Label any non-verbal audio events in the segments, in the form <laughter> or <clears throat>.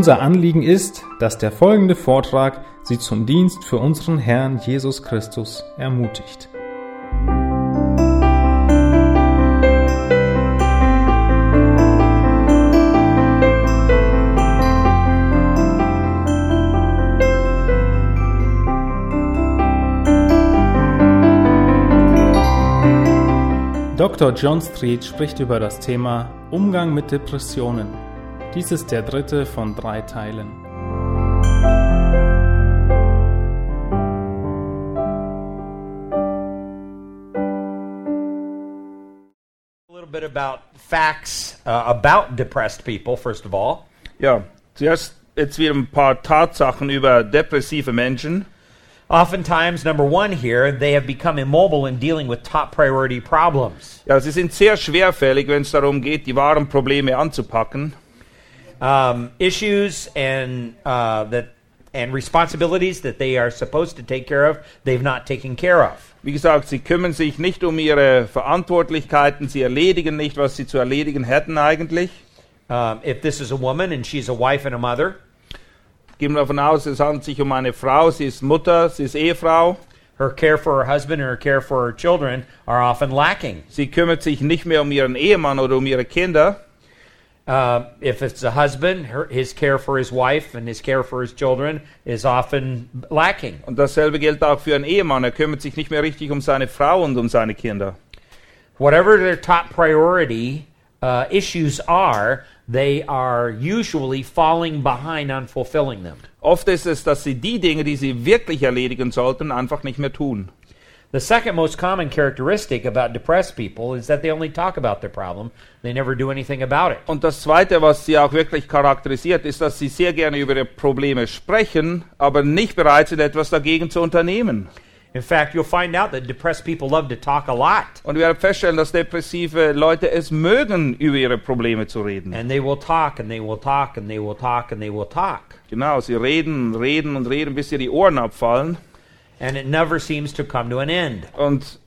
Unser Anliegen ist, dass der folgende Vortrag Sie zum Dienst für unseren Herrn Jesus Christus ermutigt. Dr. John Street spricht über das Thema Umgang mit Depressionen. Dies ist der dritte von drei Teilen. a little bit about facts uh, about depressed people, first of all. Ja, zuerst jetzt wieder ein paar Tatsachen über depressive Menschen. Oftentimes, number one here, they have become immobile in dealing with top priority problems. Ja, sie sind sehr schwerfällig, wenn es darum geht, die wahren Probleme anzupacken. Um, issues and uh, that and responsibilities that they are supposed to take care of, they've not taken care of. Wie gesagt, sie kümmern sich nicht um ihre Verantwortlichkeiten, sie erledigen nicht, was sie zu erledigen hätten eigentlich. Um, if this is a woman and she's a wife and a mother, Gehen wir davon aus, es handelt sich um eine Frau, sie ist Mutter, sie ist Ehefrau. her care for her husband and her care for her children are often lacking. Sie kümmert sich nicht mehr um ihren Ehemann oder um ihre Kinder. Uh, if it's a husband, her, his care for his wife and his care for his children is often lacking. Und dasselbe gilt auch für einen Ehemann. Er kümmert sich nicht mehr richtig um seine Frau und um seine Kinder. Whatever their top priority uh, issues are, they are usually falling behind on fulfilling them. Oft ist es, dass sie die Dinge, die sie wirklich erledigen sollten, einfach nicht mehr tun. The second most common characteristic about depressed people is that they only talk about their problem, they never do anything about it. Und das Zweite, was sie auch wirklich charakterisiert, ist, dass sie sehr gerne über ihre Probleme sprechen, aber nicht bereit sind, etwas dagegen zu unternehmen. In fact, you'll find out that depressed people love to talk a lot, Und wir werden feststellen, dass depressive Leute es mögen, über ihre Probleme zu reden. and they will talk and they will talk and they will talk and they will talk. Genau, sie reden, reden und reden, bis ihr die Ohren abfallen. And it never seems to come to an end. Und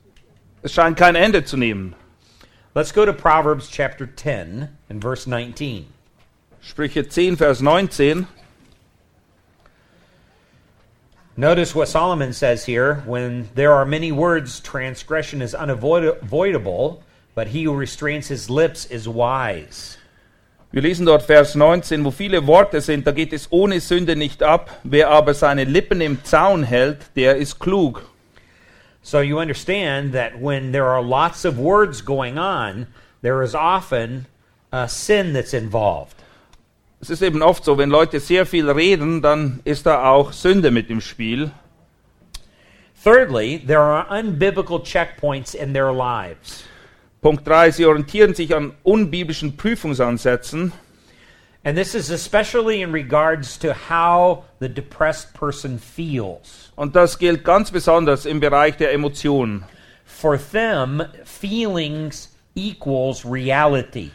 es scheint kein Ende zu nehmen. Let's go to Proverbs chapter 10 and verse 19. Sprüche 10, Vers 19. Notice what Solomon says here when there are many words, transgression is unavoidable, but he who restrains his lips is wise. Wir lesen dort Vers 19, wo viele Worte sind, da geht es ohne Sünde nicht ab. Wer aber seine Lippen im Zaun hält, der ist klug. So you understand that when there are lots of words going on, there is often a sin that's involved. Es ist eben oft so, wenn Leute sehr viel reden, dann ist da auch Sünde mit im Spiel. Thirdly, there are unbiblical checkpoints in their lives. Punkt 3, sie orientieren sich an unbiblischen Prüfungsansätzen. And this is especially in regards to how the depressed person feels. Und das gilt ganz besonders im Bereich der Emotionen. For them, feelings equals reality.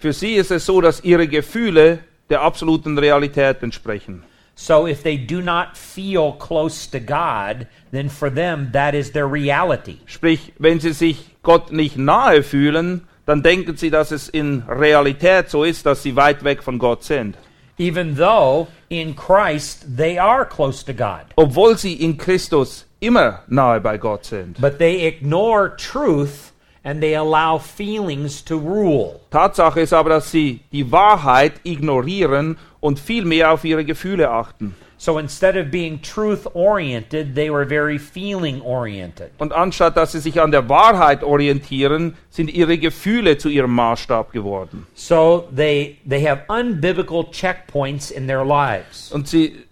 Für sie ist es so, dass ihre Gefühle der absoluten Realität entsprechen. So if they do not feel close to God, then for them that is their reality. Sprich, wenn sie sich Gott nicht nahe fühlen, dann denken sie, dass es in Realität so ist, dass sie weit weg von Gott sind. Even though in Christ they are close to God. Obwohl sie in Christus immer nahe bei Gott sind. But they ignore truth and they allow feelings to rule. Tatsache ist aber, dass sie die Wahrheit ignorieren und viel mehr auf ihre Gefühle achten. So instead of being truth oriented, they were very feeling oriented. Und anstatt dass sie sich an der Wahrheit orientieren, sind ihre Gefühle zu ihrem Maßstab geworden. So they they have unbiblical checkpoints in their lives. Und sie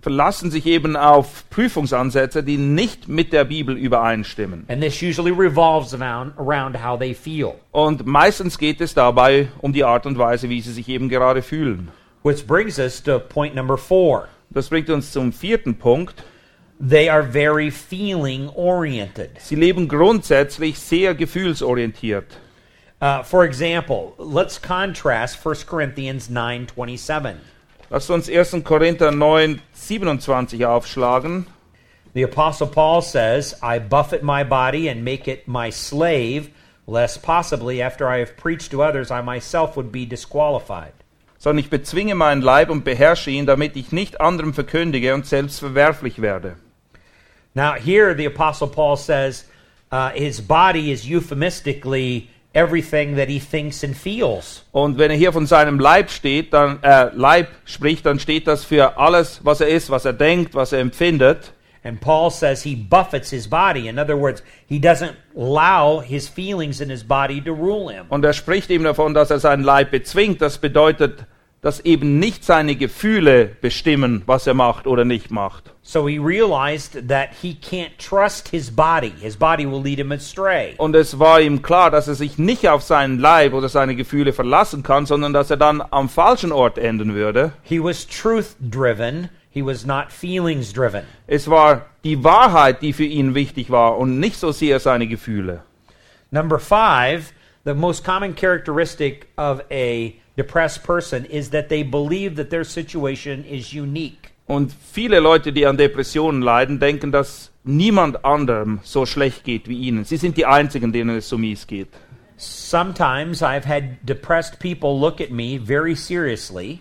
verlassen sich eben auf Prüfungsansätze, die nicht mit der Bibel übereinstimmen. And this usually revolves around, around how they feel. Und meistens geht es dabei um die Art und Weise, wie sie sich eben gerade fühlen. Which brings us to point number four. Das bringt uns zum vierten Punkt. They are very feeling oriented. Sie leben grundsätzlich sehr gefühlsorientiert. Uh, for example, let's contrast 1 Corinthians 9:27. Lasst uns 1. Korinther 9, 27 aufschlagen. The apostle Paul says, "I buffet my body and make it my slave, lest possibly after I have preached to others I myself would be disqualified." Sondern ich bezwinge meinen Leib und beherrsche ihn, damit ich nicht anderem verkündige und selbst verwerflich werde. Now, here the Apostle Paul says uh, his body is euphemistically everything that he thinks and feels. Und wenn er hier von seinem Leib steht, dann äh, Leib spricht, dann steht das für alles, was er ist, was er denkt, was er empfindet. And Paul says he buffets his body. In other words, he doesn't allow his feelings in his body to rule him. Und er spricht eben davon, dass er seinen Leib bezwingt. Das bedeutet, dass eben nicht seine Gefühle bestimmen, was er macht oder nicht macht. So he realized that he can't trust his body. His body will lead him astray. Und es war ihm klar, dass er sich nicht auf seinen Leib oder seine Gefühle verlassen kann, sondern dass er dann am falschen Ort enden würde. He was truth driven, he was not feelings driven. Es war die Wahrheit, die für ihn wichtig war und nicht so sehr seine Gefühle. Number five, the most common characteristic of a depressed person is that they believe that their situation is unique. Und viele Leute, die an Depressionen leiden, denken, dass niemand anderem so schlecht geht wie ihnen. Sie sind die Einzigen, denen es so mies geht. Sometimes I've had depressed people look at me very seriously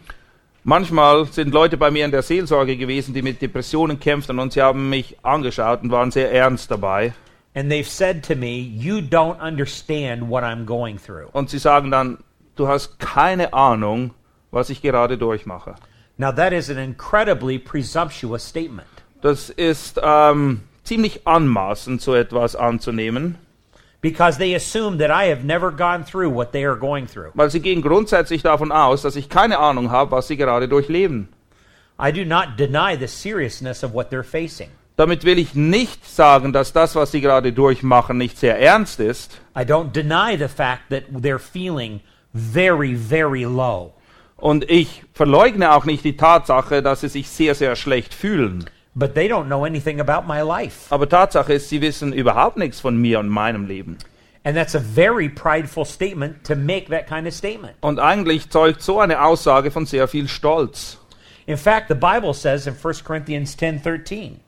Manchmal sind Leute bei mir in der Seelsorge gewesen, die mit Depressionen kämpften und sie haben mich angeschaut und waren sehr ernst dabei. And they've said to me, You don't understand what I'm going through. Und sie sagen dann, du hast keine Ahnung, was ich gerade durchmache. Now, that is an incredibly presumptuous statement. Das ist ähm, ziemlich anmaßend, so etwas anzunehmen, because they assume that I have never gone through what they are going through. weil sie gehen grundsätzlich davon aus, dass ich keine Ahnung habe, was sie gerade durchleben. I do not deny the seriousness of what they're facing. Damit will ich nicht sagen, dass das, was sie gerade durchmachen, nicht sehr ernst ist. I don't deny the fact that they're feeling very, very low. Und ich verleugne auch nicht die Tatsache, dass sie sich sehr, sehr schlecht fühlen. But they don't know anything about my life. Aber Tatsache ist, sie wissen überhaupt nichts von mir und meinem Leben. And that's a very prideful statement to make that kind of statement. Und eigentlich zeugt so eine Aussage von sehr viel Stolz. In fact, the Bible says in 1 Corinthians 10:13,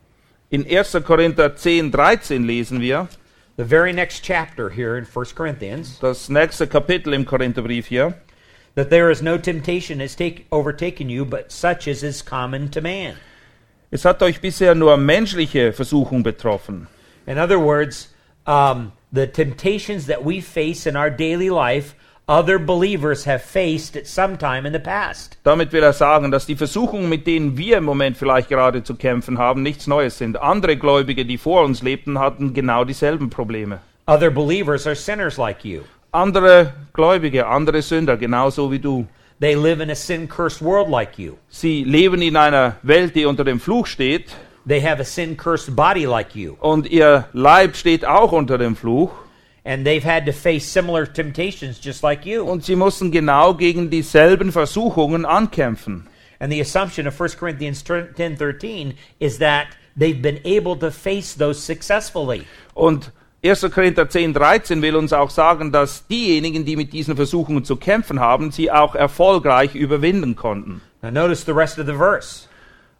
In 1. Korinther 10, 13 lesen wir, the very next chapter here in 1 Corinthians, das nächste Kapitel im Korintherbrief hier, that there is no temptation has take, overtaken you, but such as is common to man. es hat euch bisher nur menschliche Versuchung betroffen. In other words, um, the temptations that we face in our daily life, other believers have faced at some time in the past. Damit will er sagen, dass die Versuchungen, mit denen wir im Moment vielleicht gerade zu kämpfen haben, nichts Neues sind. Andere Gläubige, die vor uns lebten, hatten genau dieselben Probleme. Other believers are sinners like you. Andere Gläubige, andere Sünder, genauso wie du. They live in a sin cursed world like you. Sie leben in einer Welt, die unter dem Fluch steht, They have a sin cursed body like you. und ihr Leib steht auch unter dem Fluch. And they've had to face similar temptations just like you. Und sie mussten genau gegen dieselben Versuchungen ankämpfen. And the assumption of 1 Corinthians 10:13 is that they've been able to face those successfully. Und 1. Korinther 10, 13 will uns auch sagen, dass diejenigen, die mit diesen Versuchungen zu kämpfen haben, sie auch erfolgreich überwinden konnten. Now notice the rest of the verse.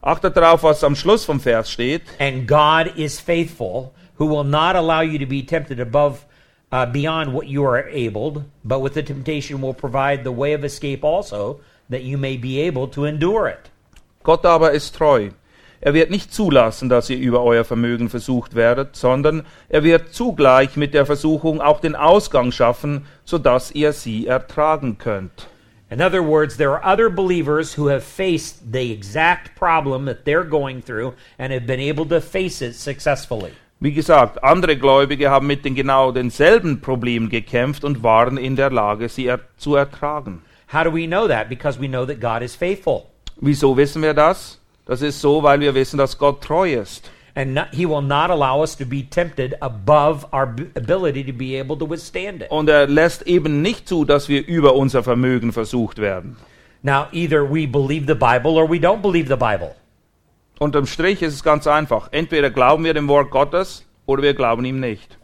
Achtet darauf, was am Schluss vom Vers steht. And God is faithful, who will not allow you to be tempted above uh, beyond what you are able, but with the temptation will provide the way of escape also, that you may be able to endure it. Gott aber ist treu. Er wird nicht zulassen, dass ihr über euer Vermögen versucht werdet, sondern er wird zugleich mit der Versuchung auch den Ausgang schaffen, so dass ihr sie ertragen könnt. In other words, there are other believers who have faced the exact problem that they're going through and have been able to face it successfully. Wie gesagt, andere Gläubige haben mit den genau denselben Problemen gekämpft und waren in der Lage, sie er zu ertragen. How do we know that? Because we know that God is faithful. Wieso wissen wir das? Das ist so, weil wir wissen, dass Gott treu ist. And not, he will not allow us to be tempted above our ability to be able to withstand it. Und er lässt eben nicht zu, dass wir über unser Vermögen versucht werden. Now, either we believe the Bible or we don't believe the Bible. Unterm Strich ist es ganz einfach. Entweder glauben wir dem Wort Gottes oder wir glauben ihm nicht.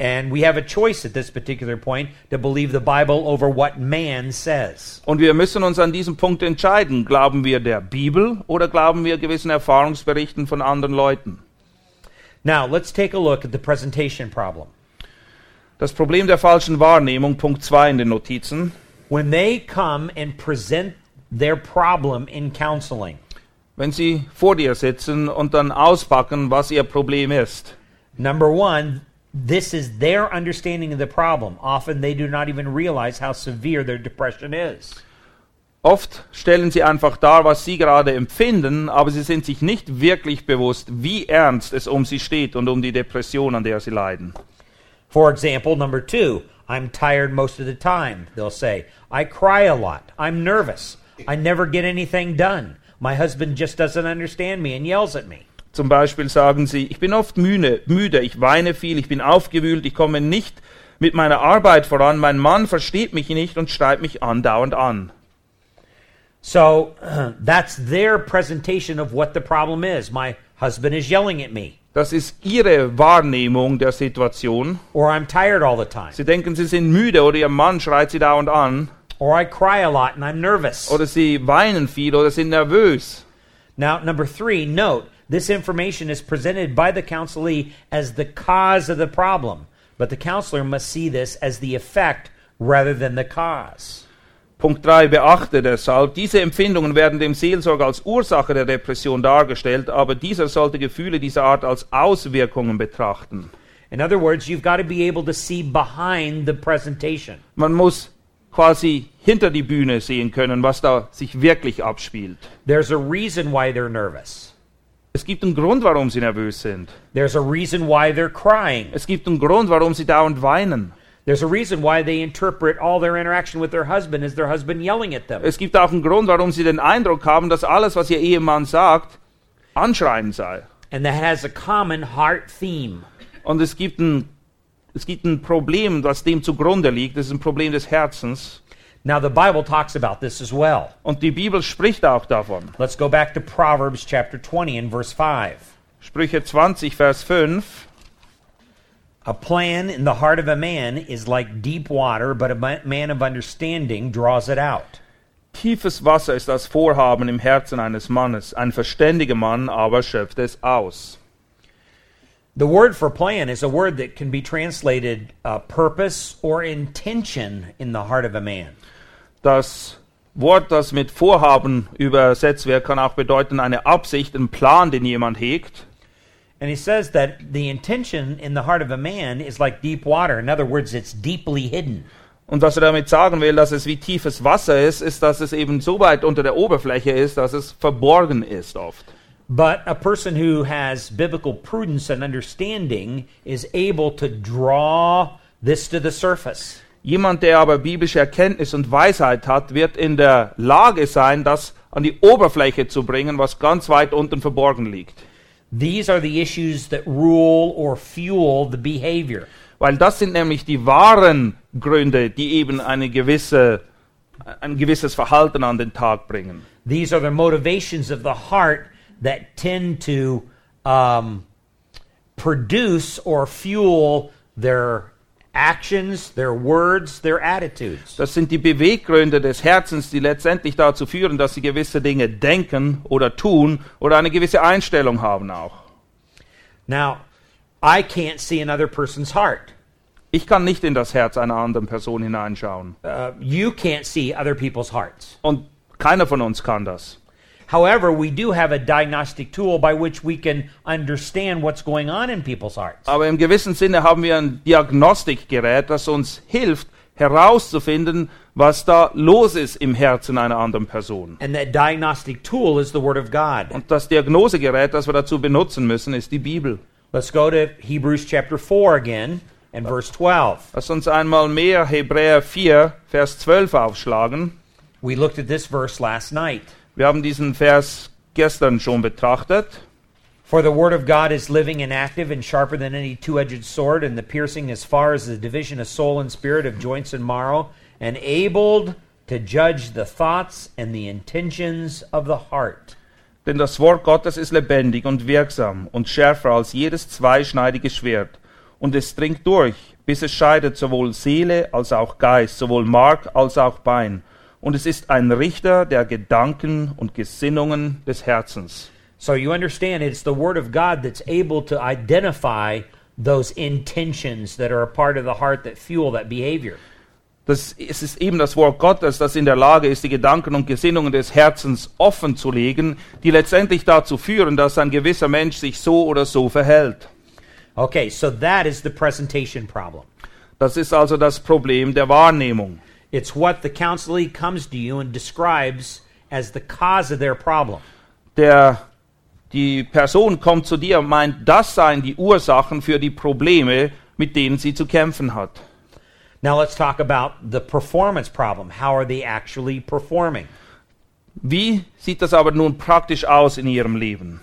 And we have a choice at this particular point to believe the Bible over what man says. Und wir müssen uns an diesem Punkt entscheiden. Glauben wir der Bibel oder glauben wir gewissen Erfahrungsberichten von anderen Leuten? Now, let's take a look at the presentation problem. Das Problem der falschen Wahrnehmung, Punkt 2 in den Notizen. When they come and present their problem in counseling, Wenn sie vor dir sitzen und dann auspacken, was ihr Problem ist. number one, this is their understanding of the problem. Often they do not even realize how severe their depression is. Oft stellen sie einfach dar, was sie gerade empfinden, aber sie sind sich nicht wirklich bewusst, wie ernst es um sie steht und um die Depression, an der sie leiden. For example, number two, I'm tired most of the time, they'll say. I cry a lot. I'm nervous. I never get anything done. My husband just doesn't understand me and yells at me. Zum Beispiel sagen sie, ich bin oft müde, müde, ich weine viel, ich bin aufgewühlt, ich komme nicht mit meiner Arbeit voran, mein Mann versteht mich nicht und schreit mich andauernd an. So <clears throat> that's their presentation of what the problem is. My husband is yelling at me, Das ist ihre Wahrnehmung der Situation. or I'm tired all the time, Sie denken, sie sind müde oder ihr Mann schreit sie dauernd an or I cry a lot and I'm nervous. oder sie weinen viel oder sind nervös. Now, number three, note this information is presented by the counselee as the cause of the problem, but the counselor must see this as the effect rather than the cause. Punkt 3. Beachte deshalb, diese Empfindungen werden dem Seelsorger als Ursache der Depression dargestellt, aber dieser sollte Gefühle dieser Art als Auswirkungen betrachten. In other words, you've got to be able to see behind the presentation. Man muss quasi hinter die Bühne sehen können, was da sich wirklich abspielt. There's a reason why they're nervous. Es gibt einen Grund, warum sie nervös sind. There's a reason why they're crying. Es gibt einen Grund, warum sie dauernd weinen. There's a reason why they interpret all their interaction with their husband as their husband yelling at them. Es gibt auch einen Grund, warum sie den Eindruck haben, dass alles, was ihr Ehemann sagt, anschreien sei. And that has a common heart theme. Und es gibt ein, es gibt ein Problem, das dem zugrunde liegt. Das ist ein Problem des Herzens. Now, the Bible talks about this as well. Und die Bibel spricht auch davon. Let's go back to Proverbs chapter 20 and verse 5. Sprüche 20, Vers 5. A plan in the heart of a man is like deep water, but a ma- man of understanding draws it out. Tiefes Wasser ist das Vorhaben im Herzen eines Mannes. Ein verständiger Mann aber schöpft es aus. The word for plan is a word that can be translated uh, purpose or intention in the heart of a man. Das Wort, das mit Vorhaben übersetzt wird, kann auch bedeuten eine Absicht, ein Plan, den jemand hegt. And he says that the intention in the heart of a man is like deep water. In other words, it's deeply hidden. Und was er damit sagen will, dass es wie tiefes Wasser ist, ist, dass es eben so weit unter der Oberfläche ist, dass es verborgen ist oft. But a person who has biblical prudence and understanding is able to draw this to the surface. Jemand, der aber biblische Erkenntnis und Weisheit hat, wird in der Lage sein, das an die Oberfläche zu bringen, was ganz weit unten verborgen liegt. These are the issues that rule or fuel the behavior. Weil das sind nämlich die wahren Gründe, die eben eine gewisse, ein gewisses Verhalten an den Tag bringen. These are the motivations of the heart that tend to um, produce or fuel their actions, their words, their attitudes. Das sind die Beweggründe des Herzens, die letztendlich dazu führen, dass sie gewisse Dinge denken oder tun oder eine gewisse Einstellung haben auch. Now, I can't see another person's heart. Ich kann nicht in das Herz einer anderen Person hineinschauen. Uh, you can't see other people's hearts. Und keiner von uns kann das. However, we do have a diagnostic tool by which we can understand what's going on in people's hearts. Aber im gewissen Sinne haben wir ein Diagnostikgerät, das uns hilft, herauszufinden, was da los ist im Herzen einer anderen Person. And that diagnostic tool is the Word of God. Und das Diagnosegerät, das wir dazu benutzen müssen, ist die Bibel. Let's go to Hebrews chapter 4 again and verse 12. Lass uns einmal mehr Hebräer 4, Vers 12 aufschlagen. We looked at this verse last night. Wir haben diesen Vers gestern schon betrachtet. For the word of God is living and active and sharper than any two edged sword, and the piercing as far as the division of soul and spirit, of joints and marrow, and abled to judge the thoughts and the intentions of the heart. Denn das Wort Gottes ist lebendig und wirksam und schärfer als jedes zweischneidige Schwert. Und es dringt durch, bis es scheidet sowohl Seele als auch Geist, sowohl Mark als auch Bein. Und es ist ein Richter der Gedanken und Gesinnungen des Herzens. So you understand it's the word of God that's able to identify those intentions that are a part of the heart that fuel that behavior. Das, es ist eben das Wort Gottes, das in der Lage ist, die Gedanken und Gesinnungen des Herzens offen zu legen, die letztendlich dazu führen, dass ein gewisser Mensch sich so oder so verhält. Okay, so that is the presentation problem. Das ist also das Problem der Wahrnehmung. It's what the counselee comes to you and describes as the cause of their problem. Der, die Person kommt zu dir und meint, das seien die Ursachen für die Probleme, mit denen sie zu kämpfen hat. Now let's talk about the performance problem. How are they actually performing? Wie sieht das aber nun praktisch aus in ihrem Leben?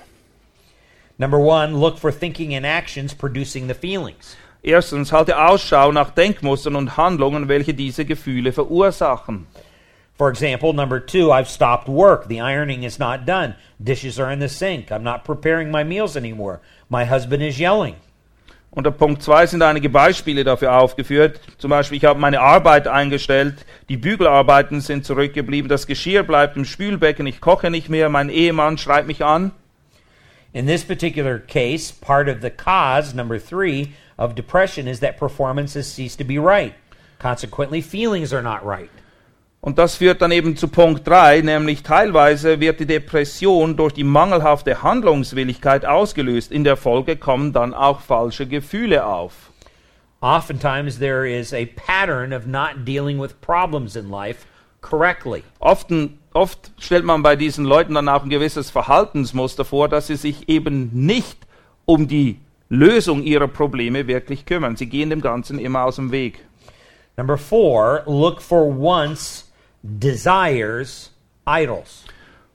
Number one, look for thinking and actions producing the feelings. Erstens, halte Ausschau nach Denkmustern und Handlungen, welche diese Gefühle verursachen. For example, number two, I've stopped work. The ironing is not done. Dishes are in the sink. I'm not preparing my meals anymore. My husband is yelling. Unter Punkt 2 sind einige Beispiele dafür aufgeführt. Zum Beispiel, ich habe meine Arbeit eingestellt, die Bügelarbeiten sind zurückgeblieben, das Geschirr bleibt im Spülbecken, ich koche nicht mehr, mein Ehemann schreit mich an. In this particular case, part of the cause, number three, of depression is that performance has ceased to be right. Consequently, feelings are not right. Und das führt dann eben zu Punkt 3, nämlich teilweise wird die Depression durch die mangelhafte Handlungswilligkeit ausgelöst. In der Folge kommen dann auch falsche Gefühle auf. Oftentimes, there is a pattern of not dealing with problems in life correctly. Oft, oft stellt man bei diesen Leuten dann auch ein gewisses Verhaltensmuster vor, dass sie sich eben nicht um die Lösung ihrer Probleme wirklich kümmern. Sie gehen dem Ganzen immer aus dem Weg. Number four, look for wants, desires, idols.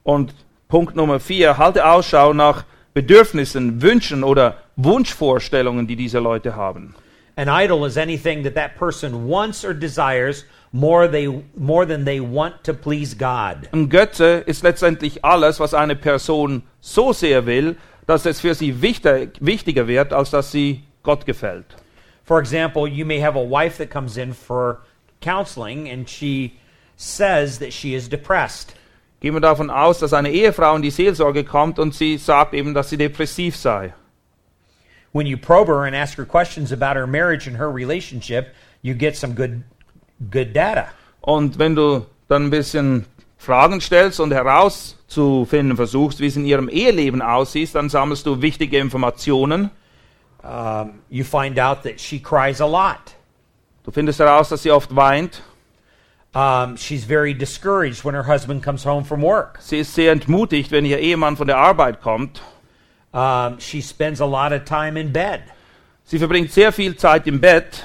Und Punkt Nummer vier, halte Ausschau nach Bedürfnissen, Wünschen oder Wunschvorstellungen, die diese Leute haben. An idol is anything that that person wants or desires more, they, more than they want to please God. Ein Götze ist letztendlich alles, was eine Person so sehr will, dass es für sie wichtig, wichtiger wird, als dass sie Gott gefällt. For example, you may have a wife that comes in for counseling and she says that she is depressed. Gehen wir davon aus, dass eine Ehefrau in die Seelsorge kommt und sie sagt eben, dass sie depressiv sei. When you probe her and ask her questions about her marriage and her relationship, you get some good good data. Und wenn du dann ein bisschen Fragen stellst und herauszufinden versuchst, wie es in ihrem Eheleben aussieht, dann sammelst du wichtige Informationen. Um, you find out that she cries a lot. Du findest heraus, dass sie oft weint. Um, she's very discouraged when her husband comes home from work. Sie ist sehr entmutigt, wenn ihr Ehemann von der Arbeit kommt. Um, she spends a lot of time in bed. Sie verbringt sehr viel Zeit im Bett.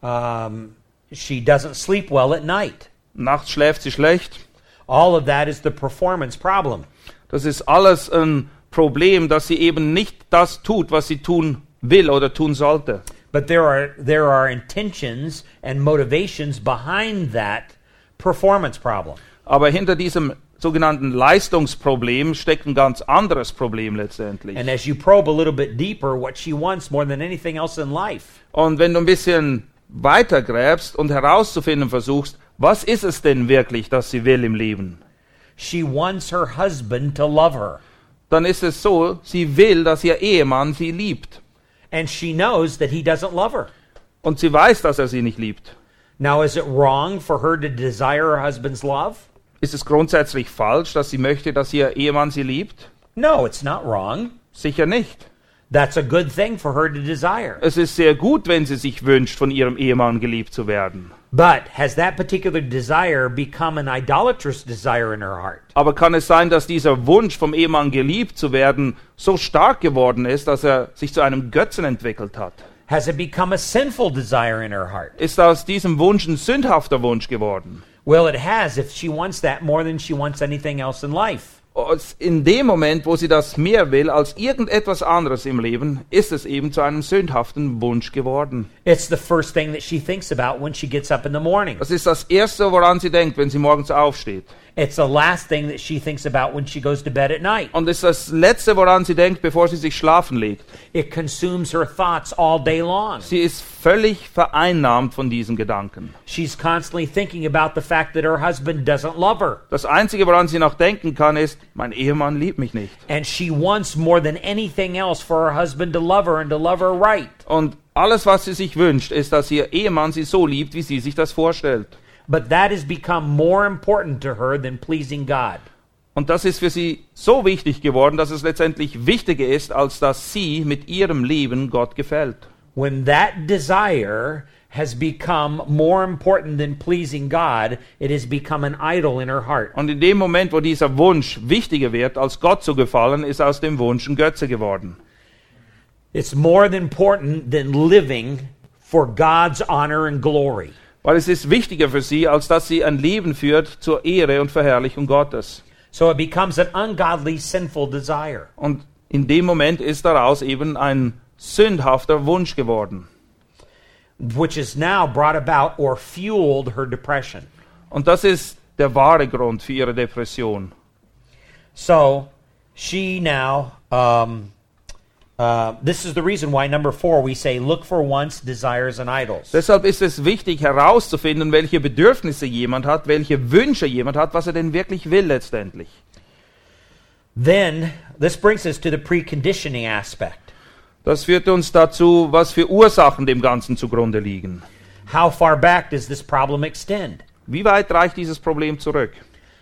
Um, she doesn't sleep well at night. Nachts schläft sie schlecht. All of that is the performance problem. Das ist alles ein Problem, dass sie eben nicht das tut, was sie tun will oder tun sollte. But there are there are intentions and motivations behind that performance problem. Aber hinter diesem sogenannten Leistungsproblem steckt ein ganz anderes Problem letztendlich. And as you probe a little bit deeper, what she wants more than anything else in life Und wenn du ein bisschen weiter gräbst und herauszufinden versuchst, was ist es denn wirklich, das sie will im Leben, she wants her husband to love her. dann ist es so, sie will, dass ihr Ehemann sie liebt. And she knows that he doesn't love her. Und sie weiß, dass er sie nicht liebt. Now, is it wrong for her to desire her husband's love? Ist es grundsätzlich falsch, dass sie möchte, dass ihr Ehemann sie liebt? No, it's not wrong. Sicher nicht. That's a good thing for her to desire. Es ist sehr gut, wenn sie sich wünscht, von ihrem Ehemann geliebt zu werden. But has that particular desire become an idolatrous desire in her heart? Aber kann es sein, dass dieser Wunsch, vom Ehemann geliebt zu werden, so stark geworden ist, dass er sich zu einem Götzen entwickelt hat? Has it become a sinful desire in her heart? Ist aus diesem Wunsch ein sündhafter Wunsch geworden? Well, it has if she wants that more than she wants anything else in life. In dem Moment, wo sie das mehr will als irgendetwas anderes im Leben, ist es eben zu einem sündhaften Wunsch geworden. It's the first thing that she thinks about when she gets up in the morning. Das ist das Erste, woran sie denkt, wenn sie morgens aufsteht. It's the last thing that she thinks about when she goes to bed at night. Und es ist das Letzte, woran sie denkt, bevor sie sich schlafen legt. It consumes her thoughts all day long. Sie ist völlig vereinnahmt von diesen Gedanken. She's constantly thinking about the fact that her husband doesn't love her. Das Einzige, woran sie noch denken kann, ist, mein Ehemann liebt mich nicht. And she wants more than anything else for her husband to love her and to love her right. Und alles, was sie sich wünscht, ist, dass ihr Ehemann sie so liebt, wie sie sich das vorstellt. But that has become more important to her than pleasing God. Und das ist für sie so wichtig geworden, dass es letztendlich wichtiger ist, als dass sie mit ihrem Leben Gott gefällt. When that desire has become more important than pleasing God, it has become an idol in her heart. Und in dem Moment, wo dieser Wunsch wichtiger wird, als Gott zu gefallen, ist aus dem Wunsch ein Götze geworden. It's more than important than living for God's honor and glory. Weil es ist wichtiger für sie, als dass sie ein Leben führt zur Ehre und Verherrlichung Gottes. So it becomes an ungodly, sinful desire. Und in dem Moment ist daraus eben ein sündhafter Wunsch geworden. Which has now brought about or fueled her depression. Und das ist der wahre Grund für ihre Depression. So she now, um, uh, this is the reason why, number four, we say, look for wants, desires, and idols. Deshalb ist es wichtig herauszufinden, welche Bedürfnisse jemand hat, welche Wünsche jemand hat, was er denn wirklich will letztendlich. Then, this brings us to the preconditioning aspect. Das führt uns dazu, was für Ursachen dem Ganzen zugrunde liegen. How far back does this problem extend? Wie weit reicht dieses Problem zurück?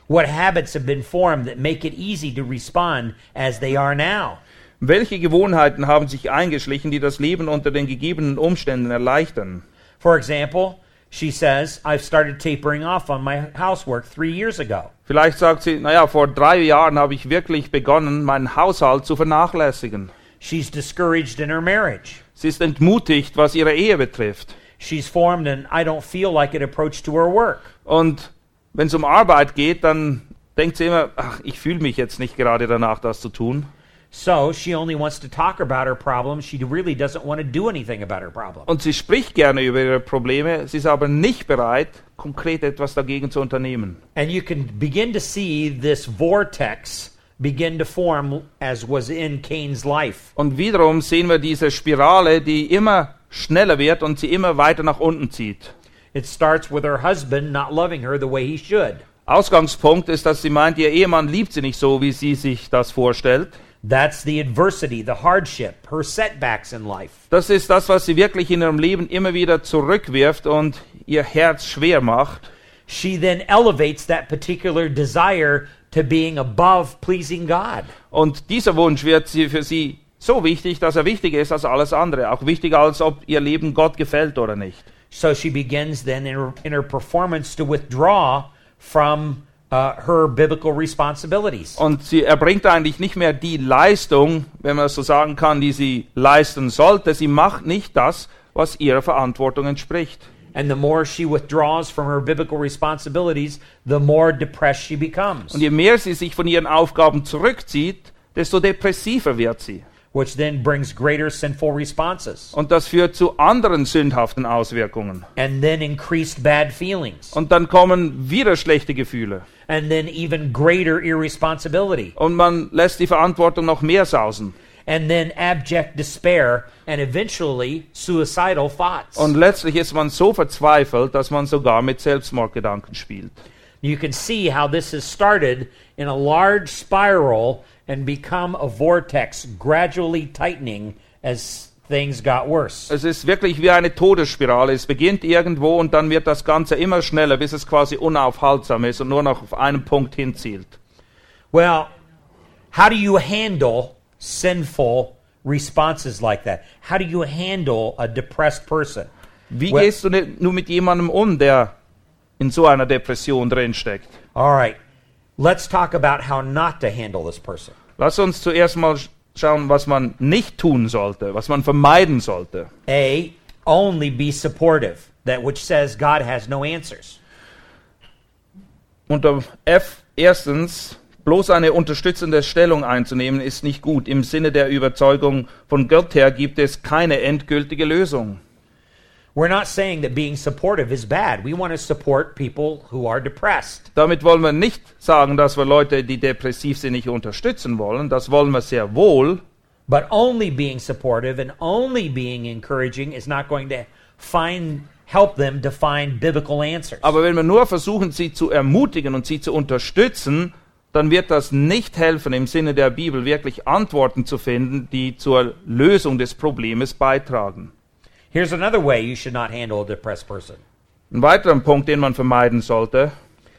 What habits have been formed that make it easy to respond as they are now? Welche Gewohnheiten haben sich eingeschlichen, die das Leben unter den gegebenen Umständen erleichtern? For example, she says, I've started tapering off on my housework three years ago. Vielleicht sagt sie, naja, vor drei Jahren habe ich wirklich begonnen, meinen Haushalt zu vernachlässigen. She's discouraged in her marriage. Sie ist entmutigt, was ihre Ehe betrifft. She's formed an I don't feel like it approach to her work. Und wenn es um Arbeit geht, dann denkt sie immer, ach, ich fühle mich jetzt nicht gerade danach, das zu tun. So she only wants to talk about her problems. She really doesn't want to do anything about her problem. Und sie spricht gerne über ihre Probleme, sie ist aber nicht bereit, konkret etwas dagegen zu unternehmen. And you can begin to see this vortex begin to form as was in Cain's life. Und wiederum sehen wir diese Spirale, die immer schneller wird und sie immer weiter nach unten zieht. It starts with her husband not loving her the way he should. Ausgangspunkt ist, dass sie meint, ihr Ehemann liebt sie nicht so, wie sie sich das vorstellt. That's the adversity, the hardship, her setbacks in life. Das ist das, was sie wirklich in ihrem Leben immer wieder zurückwirft und ihr Herz schwer macht. She then elevates that particular desire to being above pleasing God. Und dieser Wunsch wird sie für sie so wichtig, dass er wichtiger ist als alles andere. Auch wichtiger, als ob ihr Leben Gott gefällt oder nicht. So she begins then in her, in her performance to withdraw from uh, her biblical responsibilities. Und sie erbringt eigentlich nicht mehr die Leistung, wenn man so sagen kann, die sie leisten sollte. Sie macht nicht das, was ihrer Verantwortung entspricht. And the more she withdraws from her biblical responsibilities, the more depressed she becomes, Und je mehr sie sich von ihren Aufgaben zurückzieht, desto depressiver wird sie. which then brings greater sinful responses Und das führt zu anderen sündhaften Auswirkungen. and then increased bad feelings Und dann kommen wieder schlechte Gefühle. and then even greater irresponsibility Und man lässt die Verantwortung noch mehr sausen. And then abject despair and eventually suicidal thoughts. Und letztlich ist man so verzweifelt, dass man sogar mit Selbstmordgedanken spielt. You can see how this has started in a large spiral and become a vortex, gradually tightening as things got worse. Es ist wirklich wie eine Todesspirale. Es beginnt irgendwo und dann wird das Ganze immer schneller, bis es quasi unaufhaltsam ist und nur noch auf einen Punkt hinzielt. Well, how do you handle sinful responses like that? How do you handle a depressed person? Wie Well- gehst du nun mit jemandem um, der in so einer Depression drinsteckt? All right, let's talk about how not to handle this person. Lass uns zuerst mal schauen, was man nicht tun sollte, was man vermeiden sollte. A, only be supportive, that which says God has no answers. Unter F erstens, bloß eine unterstützende Stellung einzunehmen, ist nicht gut. Im Sinne der Überzeugung von Gott her gibt es keine endgültige Lösung. We're not saying that being supportive is bad. We want to support people who are depressed. Damit wollen wir nicht sagen, dass wir Leute, die depressiv sind, nicht unterstützen wollen. Das wollen wir sehr wohl. But only being supportive and only being encouraging is not going to find help them to find biblical answers. Aber wenn wir nur versuchen, sie zu ermutigen und sie zu unterstützen, dann wird das nicht helfen, im Sinne der Bibel wirklich Antworten zu finden, die zur Lösung des Problems beitragen. Here's another way you should not handle a depressed person. Ein weiterer Punkt, den man vermeiden sollte,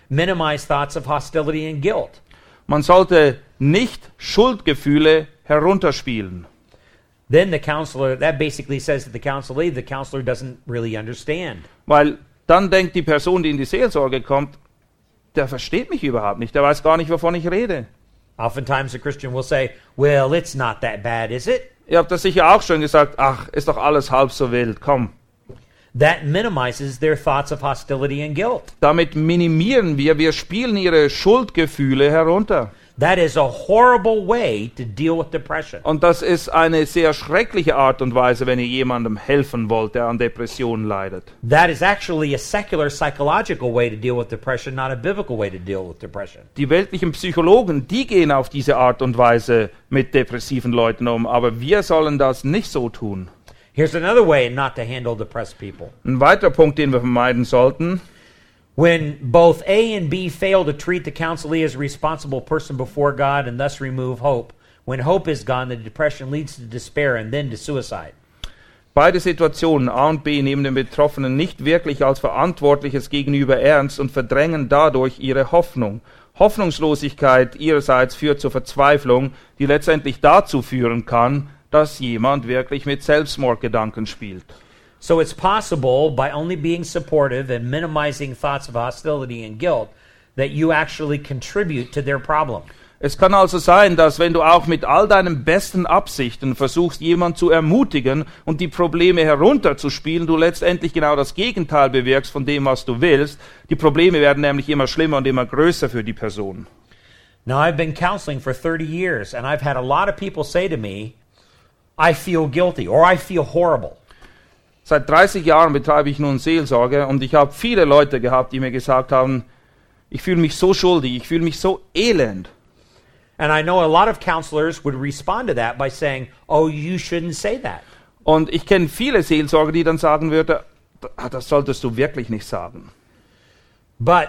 Minimize thoughts of hostility and guilt. man sollte nicht Schuldgefühle herunterspielen. Then the counselor, that basically says that the counselee, the counselor doesn't really understand. Weil dann denkt die Person, die in die Seelsorge kommt, der versteht mich überhaupt nicht, der weiß gar nicht, wovon ich rede. Oftentimes a Christian will say, Well, it's not that bad, is it? Ihr habt das sicher auch schon gesagt, ach, ist doch alles halb so wild, komm. That minimizes their thoughts of hostility and guilt. Damit minimieren wir, wir spielen ihre Schuldgefühle herunter. That is a horrible way to deal with depression. Und das ist eine sehr schreckliche Art und Weise, wenn ihr jemandem helfen wollt, der an Depressionen leidet. That is actually a secular psychological way to deal with depression, not a biblical way to deal with depression. Die weltlichen Psychologen, die gehen auf diese Art und Weise mit depressiven Leuten um, aber wir sollen das nicht so tun. Here's another way not to handle depressed people. Ein weiterer Punkt, den wir vermeiden sollten, When both A and B fail to treat the counselee as a responsible person before God and thus remove hope, when hope is gone, the depression leads to despair and then to suicide. Beide Situationen, A und B, nehmen den Betroffenen nicht wirklich als Verantwortliches gegenüber ernst und verdrängen dadurch ihre Hoffnung. Hoffnungslosigkeit ihrerseits führt zur Verzweiflung, die letztendlich dazu führen kann, dass jemand wirklich mit Selbstmordgedanken spielt. So it's possible by only being supportive and minimizing thoughts of hostility and guilt that you actually contribute to their problem. Es kann also sein, dass wenn du auch mit all deinen besten Absichten versuchst, jemand zu ermutigen und die Probleme herunterzuspielen, du letztendlich genau das Gegenteil bewirkst von dem, was du willst. Die Probleme werden nämlich immer schlimmer und immer größer für die Person. Now, I've been counseling for 30 years, and I've had a lot of people say to me, I feel guilty or I feel horrible. Seit 30 Jahren betreibe ich nun Seelsorge und ich habe viele Leute gehabt, die mir gesagt haben, ich fühle mich so schuldig, ich fühle mich so elend. And I know a lot of counselors would respond to that by saying, Oh, you shouldn't say that. Und ich kenne viele Seelsorger, die dann sagen würden, "Ah, das solltest du wirklich nicht sagen. But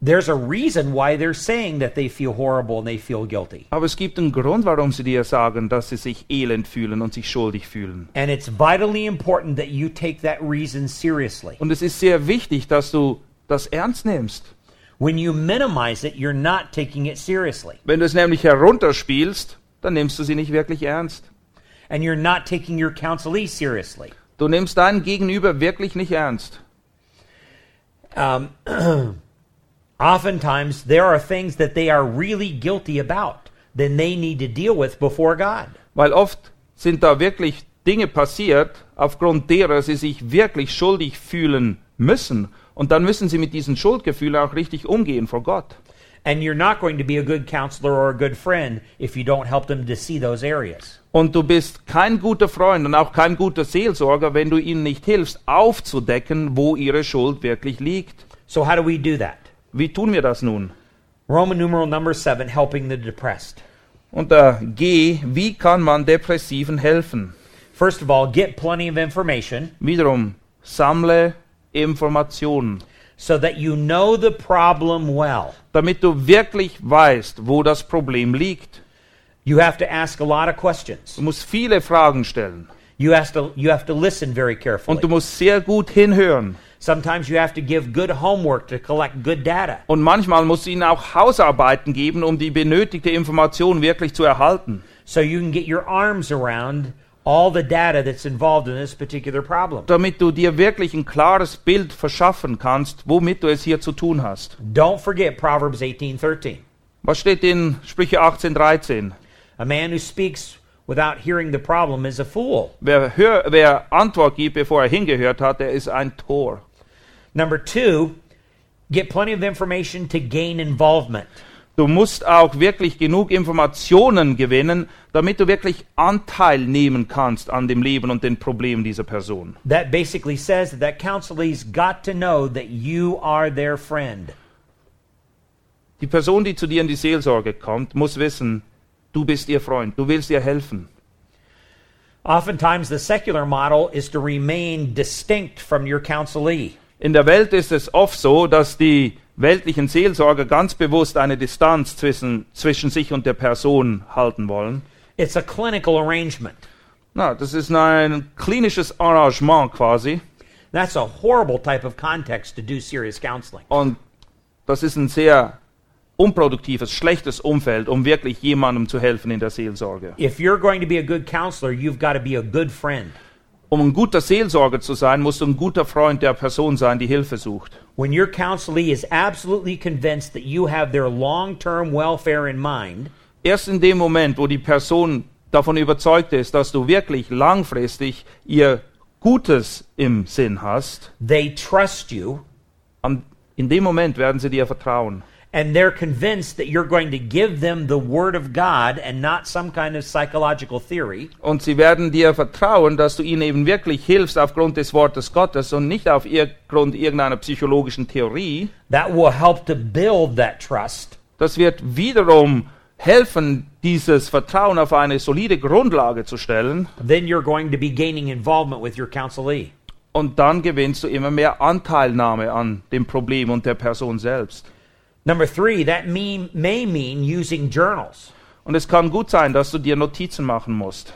there's a reason why they're saying that they feel horrible and they feel guilty. Aber es gibt einen Grund, warum sie dir sagen, dass sie sich elend fühlen und sich schuldig fühlen. And it's vitally important that you take that reason seriously. Und es ist sehr wichtig, dass du das ernst nimmst. When you minimize it, you're not taking it seriously. Wenn du es nämlich herunterspielst, dann nimmst du sie nicht wirklich ernst. And you're not taking your counselee seriously. Du nimmst deinen Gegenüber wirklich nicht ernst. Um, <clears throat> oftentimes, there are things that they are really guilty about, then they need to deal with before God. Weil oft sind da wirklich Dinge passiert, aufgrund derer sie sich wirklich schuldig fühlen müssen. Und dann müssen sie mit diesen Schuldgefühlen auch richtig umgehen vor Gott. And you're not going to be a good counselor or a good friend if you don't help them to see those areas. Und du bist kein guter Freund und auch kein guter Seelsorger, wenn du ihnen nicht hilfst, aufzudecken, wo ihre Schuld wirklich liegt. So, how do we do that? Wie tun wir das nun? Roman numeral number seven helping the depressed. Unter G, wie kann man Depressiven helfen? First of all, get plenty of information Wiederum, sammle Informationen, so that you know the problem well. damit du wirklich weißt, wo das Problem liegt. You have to ask a lot of questions. Du musst viele Fragen stellen. You have to you have to listen very carefully. Und du musst sehr gut hinhören. Sometimes you have to give good homework to collect good data. Und manchmal musst du ihnen auch Hausarbeiten geben, um die benötigte Information wirklich zu erhalten. So you can get your arms around all the data that's involved in this particular problem. Damit du dir wirklich ein klares Bild verschaffen kannst, womit du es hier zu tun hast. Don't forget Proverbs 18:13. Was steht in Sprüche 18,13? A man who speaks without hearing the problem is a fool. Wer, hör, wer Antwort gibt, bevor er hingehört hat, der ist ein Tor. Number 2, get plenty of information to gain involvement. Du musst auch wirklich genug Informationen gewinnen, damit du wirklich Anteil nehmen kannst an dem Leben und den Problemen dieser Person. That basically says that that counselee's got to know that you are their friend. Die Person, die zu dir in die Seelsorge kommt, muss wissen, du bist ihr Freund, du willst ihr helfen. Oftentimes, the secular model is to remain distinct from your counselee. In der Welt ist es oft so, dass die weltlichen Seelsorger ganz bewusst eine Distanz zwischen, zwischen sich und der Person halten wollen. It's a clinical arrangement. Na, das ist ein klinisches Arrangement quasi. That's a horrible type of context to do serious counseling. Und das ist ein sehr unproduktives, schlechtes Umfeld, um wirklich jemandem zu helfen in der Seelsorge. If you're going to be a good counselor, you've got to be a good friend. Um ein guter Seelsorger zu sein, musst du ein guter Freund der Person sein, die Hilfe sucht. When your counselee is absolutely convinced that you have their long term welfare in mind, Erst in dem Moment, wo die Person davon überzeugt ist, dass du wirklich langfristig ihr Gutes im Sinn hast, they trust you, an, in dem Moment werden sie dir vertrauen. And they're convinced that you're going to give them the Word of God and not some kind of psychological theory, Und sie werden dir vertrauen, dass du ihnen eben wirklich hilfst aufgrund des Wortes Gottes und nicht aufgrund irgendeiner psychologischen Theorie. that will help to build that trust. Das wird wiederum helfen, dieses Vertrauen auf eine solide Grundlage zu stellen. Then you're going to be gaining involvement with your counselee. Und dann gewinnst du immer mehr Anteilnahme an dem Problem und der Person selbst. Number three, that mean, may mean using journals. Und es kann gut sein, dass du dir Notizen machen musst.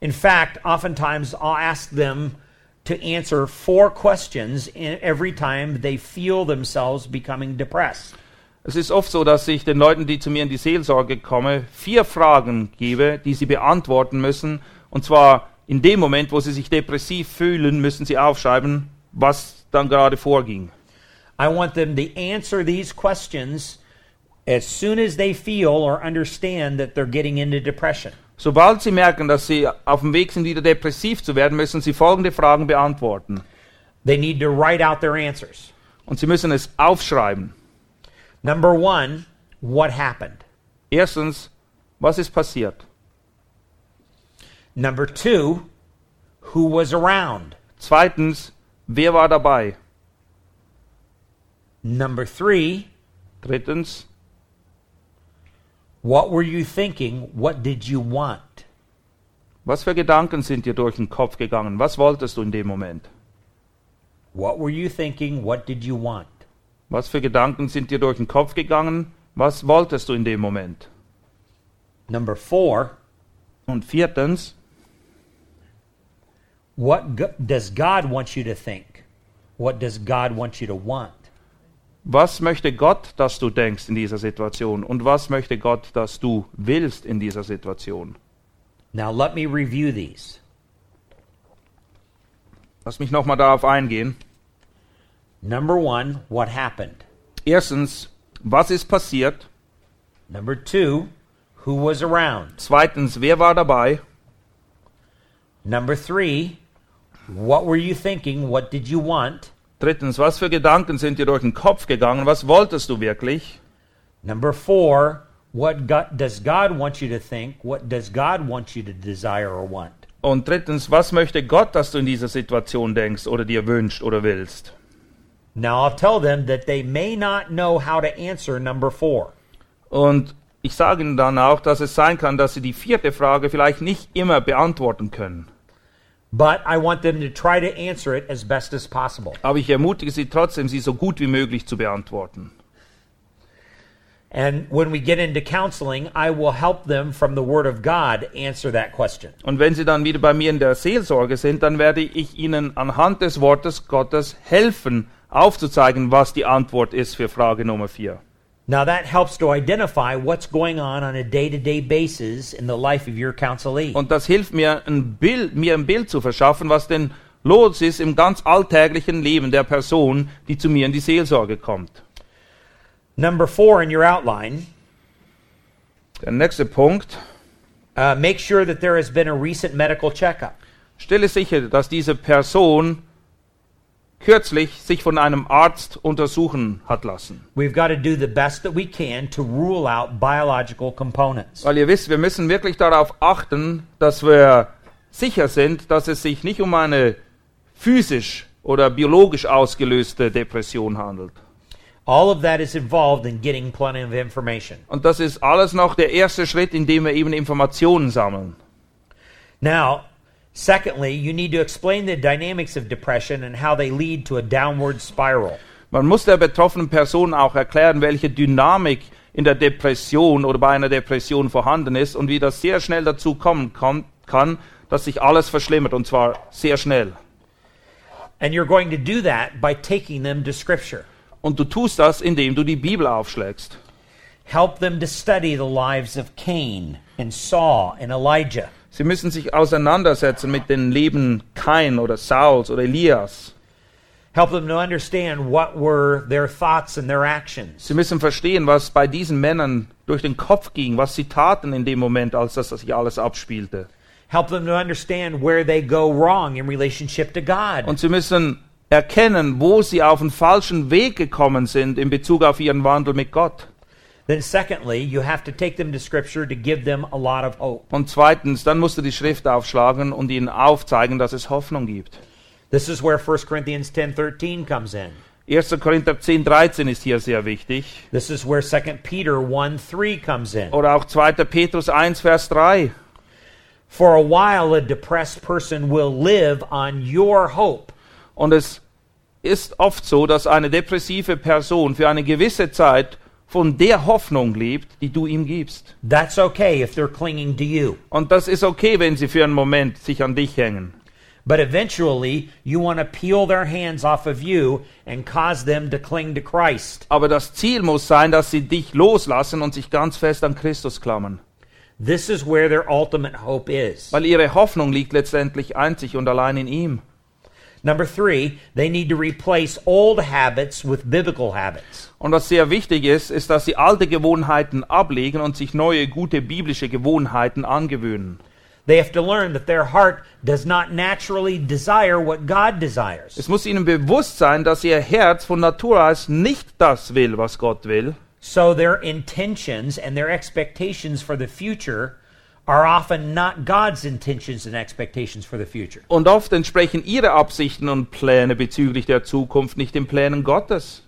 In fact, oftentimes I'll ask them to answer four questions every time they feel themselves becoming depressed. Es ist oft so, dass ich den Leuten, die zu mir in die Seelsorge kommen, vier Fragen gebe, die sie beantworten müssen. Und zwar in dem Moment, wo sie sich depressiv fühlen, müssen sie aufschreiben, was dann gerade vorging. I want them to answer these questions as soon as they feel or understand that they're getting into depression. Sobald sie merken, dass sie auf dem Weg sind, wieder depressiv zu werden, müssen sie folgende Fragen beantworten. They need to write out their answers. Und sie müssen es aufschreiben. Number one, what happened? Erstens, was ist passiert? Number two, who was around? Zweitens, wer war dabei? Number three, Drittens, what were you thinking? What did you want? was für Gedanken sind dir durch den Kopf gegangen? Was wolltest du in dem Moment? What were you thinking? What did you want? Was für Gedanken sind dir durch den Kopf gegangen? Was wolltest du in dem Moment? Number four, Und viertens, what does God want you to think? What does God want you to want? Was möchte Gott, dass du denkst in dieser Situation? Und was möchte Gott, dass du willst in dieser Situation? Now, let me review these. Lass mich nochmal darauf eingehen. Number one, what happened? Erstens, was ist passiert? Number two, who was around? Zweitens, wer war dabei? Number three, what were you thinking? What did you want? Drittens, was für Gedanken sind dir durch den Kopf gegangen? Was wolltest du wirklich? Number four, what God, does God want you to think? What does God want you to desire or want? Und drittens, was möchte Gott, dass du in dieser Situation denkst oder dir wünscht oder willst? Now, I'll tell them that they may not know how to answer number four. Und ich sage ihnen dann auch, dass es sein kann, dass sie die vierte Frage vielleicht nicht immer beantworten können. But I want them to try to answer it as best as possible. Aber ich ermutige sie trotzdem, sie so gut wie möglich zu beantworten. And when we get into counseling, I will help them from the Word of God answer that question. Und wenn Sie dann wieder bei mir in der Seelsorge sind, dann werde ich Ihnen anhand des Wortes Gottes helfen, aufzuzeigen, was die Antwort ist für Frage Nummer 4. Now, that helps to identify what's going on on a day to day basis in the life of your counselee. Und das hilft mir ein, Bild, mir ein Bild zu verschaffen, was denn los ist im ganz alltäglichen Leben der Person, die zu mir in die Seelsorge kommt. Number four in your outline Der nächste Punkt. uh, make sure that there has been a recent medical checkup. Stelle sicher, dass diese Person kürzlich sich von einem Arzt untersuchen hat lassen. We've got to do the best that we can to rule out biological components. Weil ihr wisst, wir müssen wirklich darauf achten, dass wir sicher sind, dass es sich nicht um eine physisch oder biologisch ausgelöste Depression handelt. All of that is involved in getting plenty of information. Und das ist alles noch der erste Schritt, in dem wir eben Informationen sammeln. Now, secondly, you need to explain the dynamics of depression and how they lead to a downward spiral. Man muss der betroffenen Person auch erklären, welche Dynamik in der Depression oder bei einer Depression vorhanden ist und wie das sehr schnell dazu kommen kann, dass sich alles verschlimmert und zwar sehr schnell. And you're going to do that by taking them to Scripture. Und du tust das, indem du die Bibel aufschlägst. Help them to study the lives of Cain and Saul and Elijah. Sie müssen sich auseinandersetzen mit den Leben Kain oder Sauls oder Elias. Help them to understand what were their thoughts and their actions. Sie müssen verstehen, was bei diesen Männern durch den Kopf ging, was sie taten in dem Moment, als das sich alles abspielte. Help them to understand where they go wrong in relationship to God. Und sie müssen erkennen, wo sie auf den falschen Weg gekommen sind in Bezug auf ihren Wandel mit Gott. Then, secondly, you have to take them to Scripture to give them a lot of hope. Und zweitens, dann musst du die Schrift aufschlagen und ihnen aufzeigen, dass es Hoffnung gibt. This is where 1 Corinthians 10:13 comes in. 1. Korinther 10, 13 ist hier sehr wichtig. This is where 2 Peter 1:3 comes in. Oder auch 2. Petrus 1, Vers 3. For a while a depressed person will live on your hope. Und es ist oft so, dass eine depressive Person für eine gewisse Zeit von der Hoffnung lebt, die du ihm gibst. That's okay if they're clinging to you. Und das ist okay, wenn sie für einen Moment sich an dich hängen. But eventually, you want to peel their hands off of you and cause them to cling to Christ. Aber das Ziel muss sein, dass sie dich loslassen und sich ganz fest an Christus klammern. This is where their ultimate hope is. Weil ihre Hoffnung liegt letztendlich einzig und allein in ihm. Number three, they need to replace old habits with biblical habits. Und was sehr wichtig ist, ist, dass sie alte Gewohnheiten ablegen und sich neue, gute biblische Gewohnheiten angewöhnen. They have to learn that their heart does not naturally desire what God desires. Es muss ihnen bewusst sein, dass ihr Herz von Natur aus nicht das will, was Gott will. So their intentions and their expectations for the future are often not God's intentions and expectations for the future. Und oft entsprechen ihre Absichten und Pläne bezüglich der Zukunft nicht den Plänen Gottes.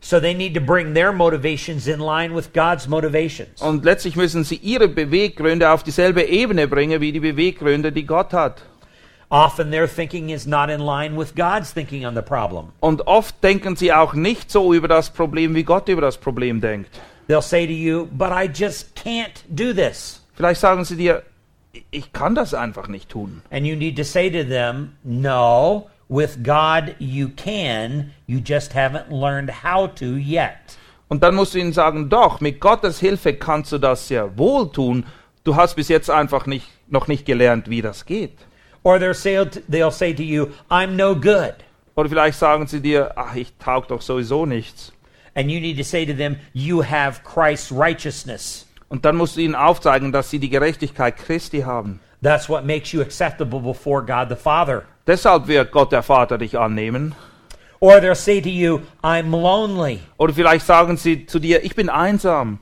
So they need to bring their motivations in line with God's motivations. Und letztlich müssen sie ihre Beweggründe auf dieselbe Ebene bringen wie die Beweggründe, die Gott hat. Often their thinking is not in line with God's thinking on the problem. Und oft denken sie auch nicht so über das Problem, wie Gott über das Problem denkt. They'll say to you, But I just can't do this. Vielleicht sagen sie dir, ich kann das einfach nicht tun. And you need to say to them, No, with God you can, you just haven't learned how to yet. Und dann musst du ihnen sagen, doch, mit Gottes Hilfe kannst du das sehr wohl tun. Du hast bis jetzt einfach nicht, noch nicht gelernt, wie das geht. Or they'll say, they'll say to you, I'm no good. Oder vielleicht sagen sie dir, ach, ich taug doch sowieso nichts. And you need to say to them, You have Christ's righteousness. Und dann musst du ihnen aufzeigen, dass sie die Gerechtigkeit Christi haben. That's what makes you acceptable before God the Father. Deshalb wird Gott der Vater dich annehmen. Or they'll say to you, I'm lonely. Oder vielleicht sagen sie zu dir, ich bin einsam.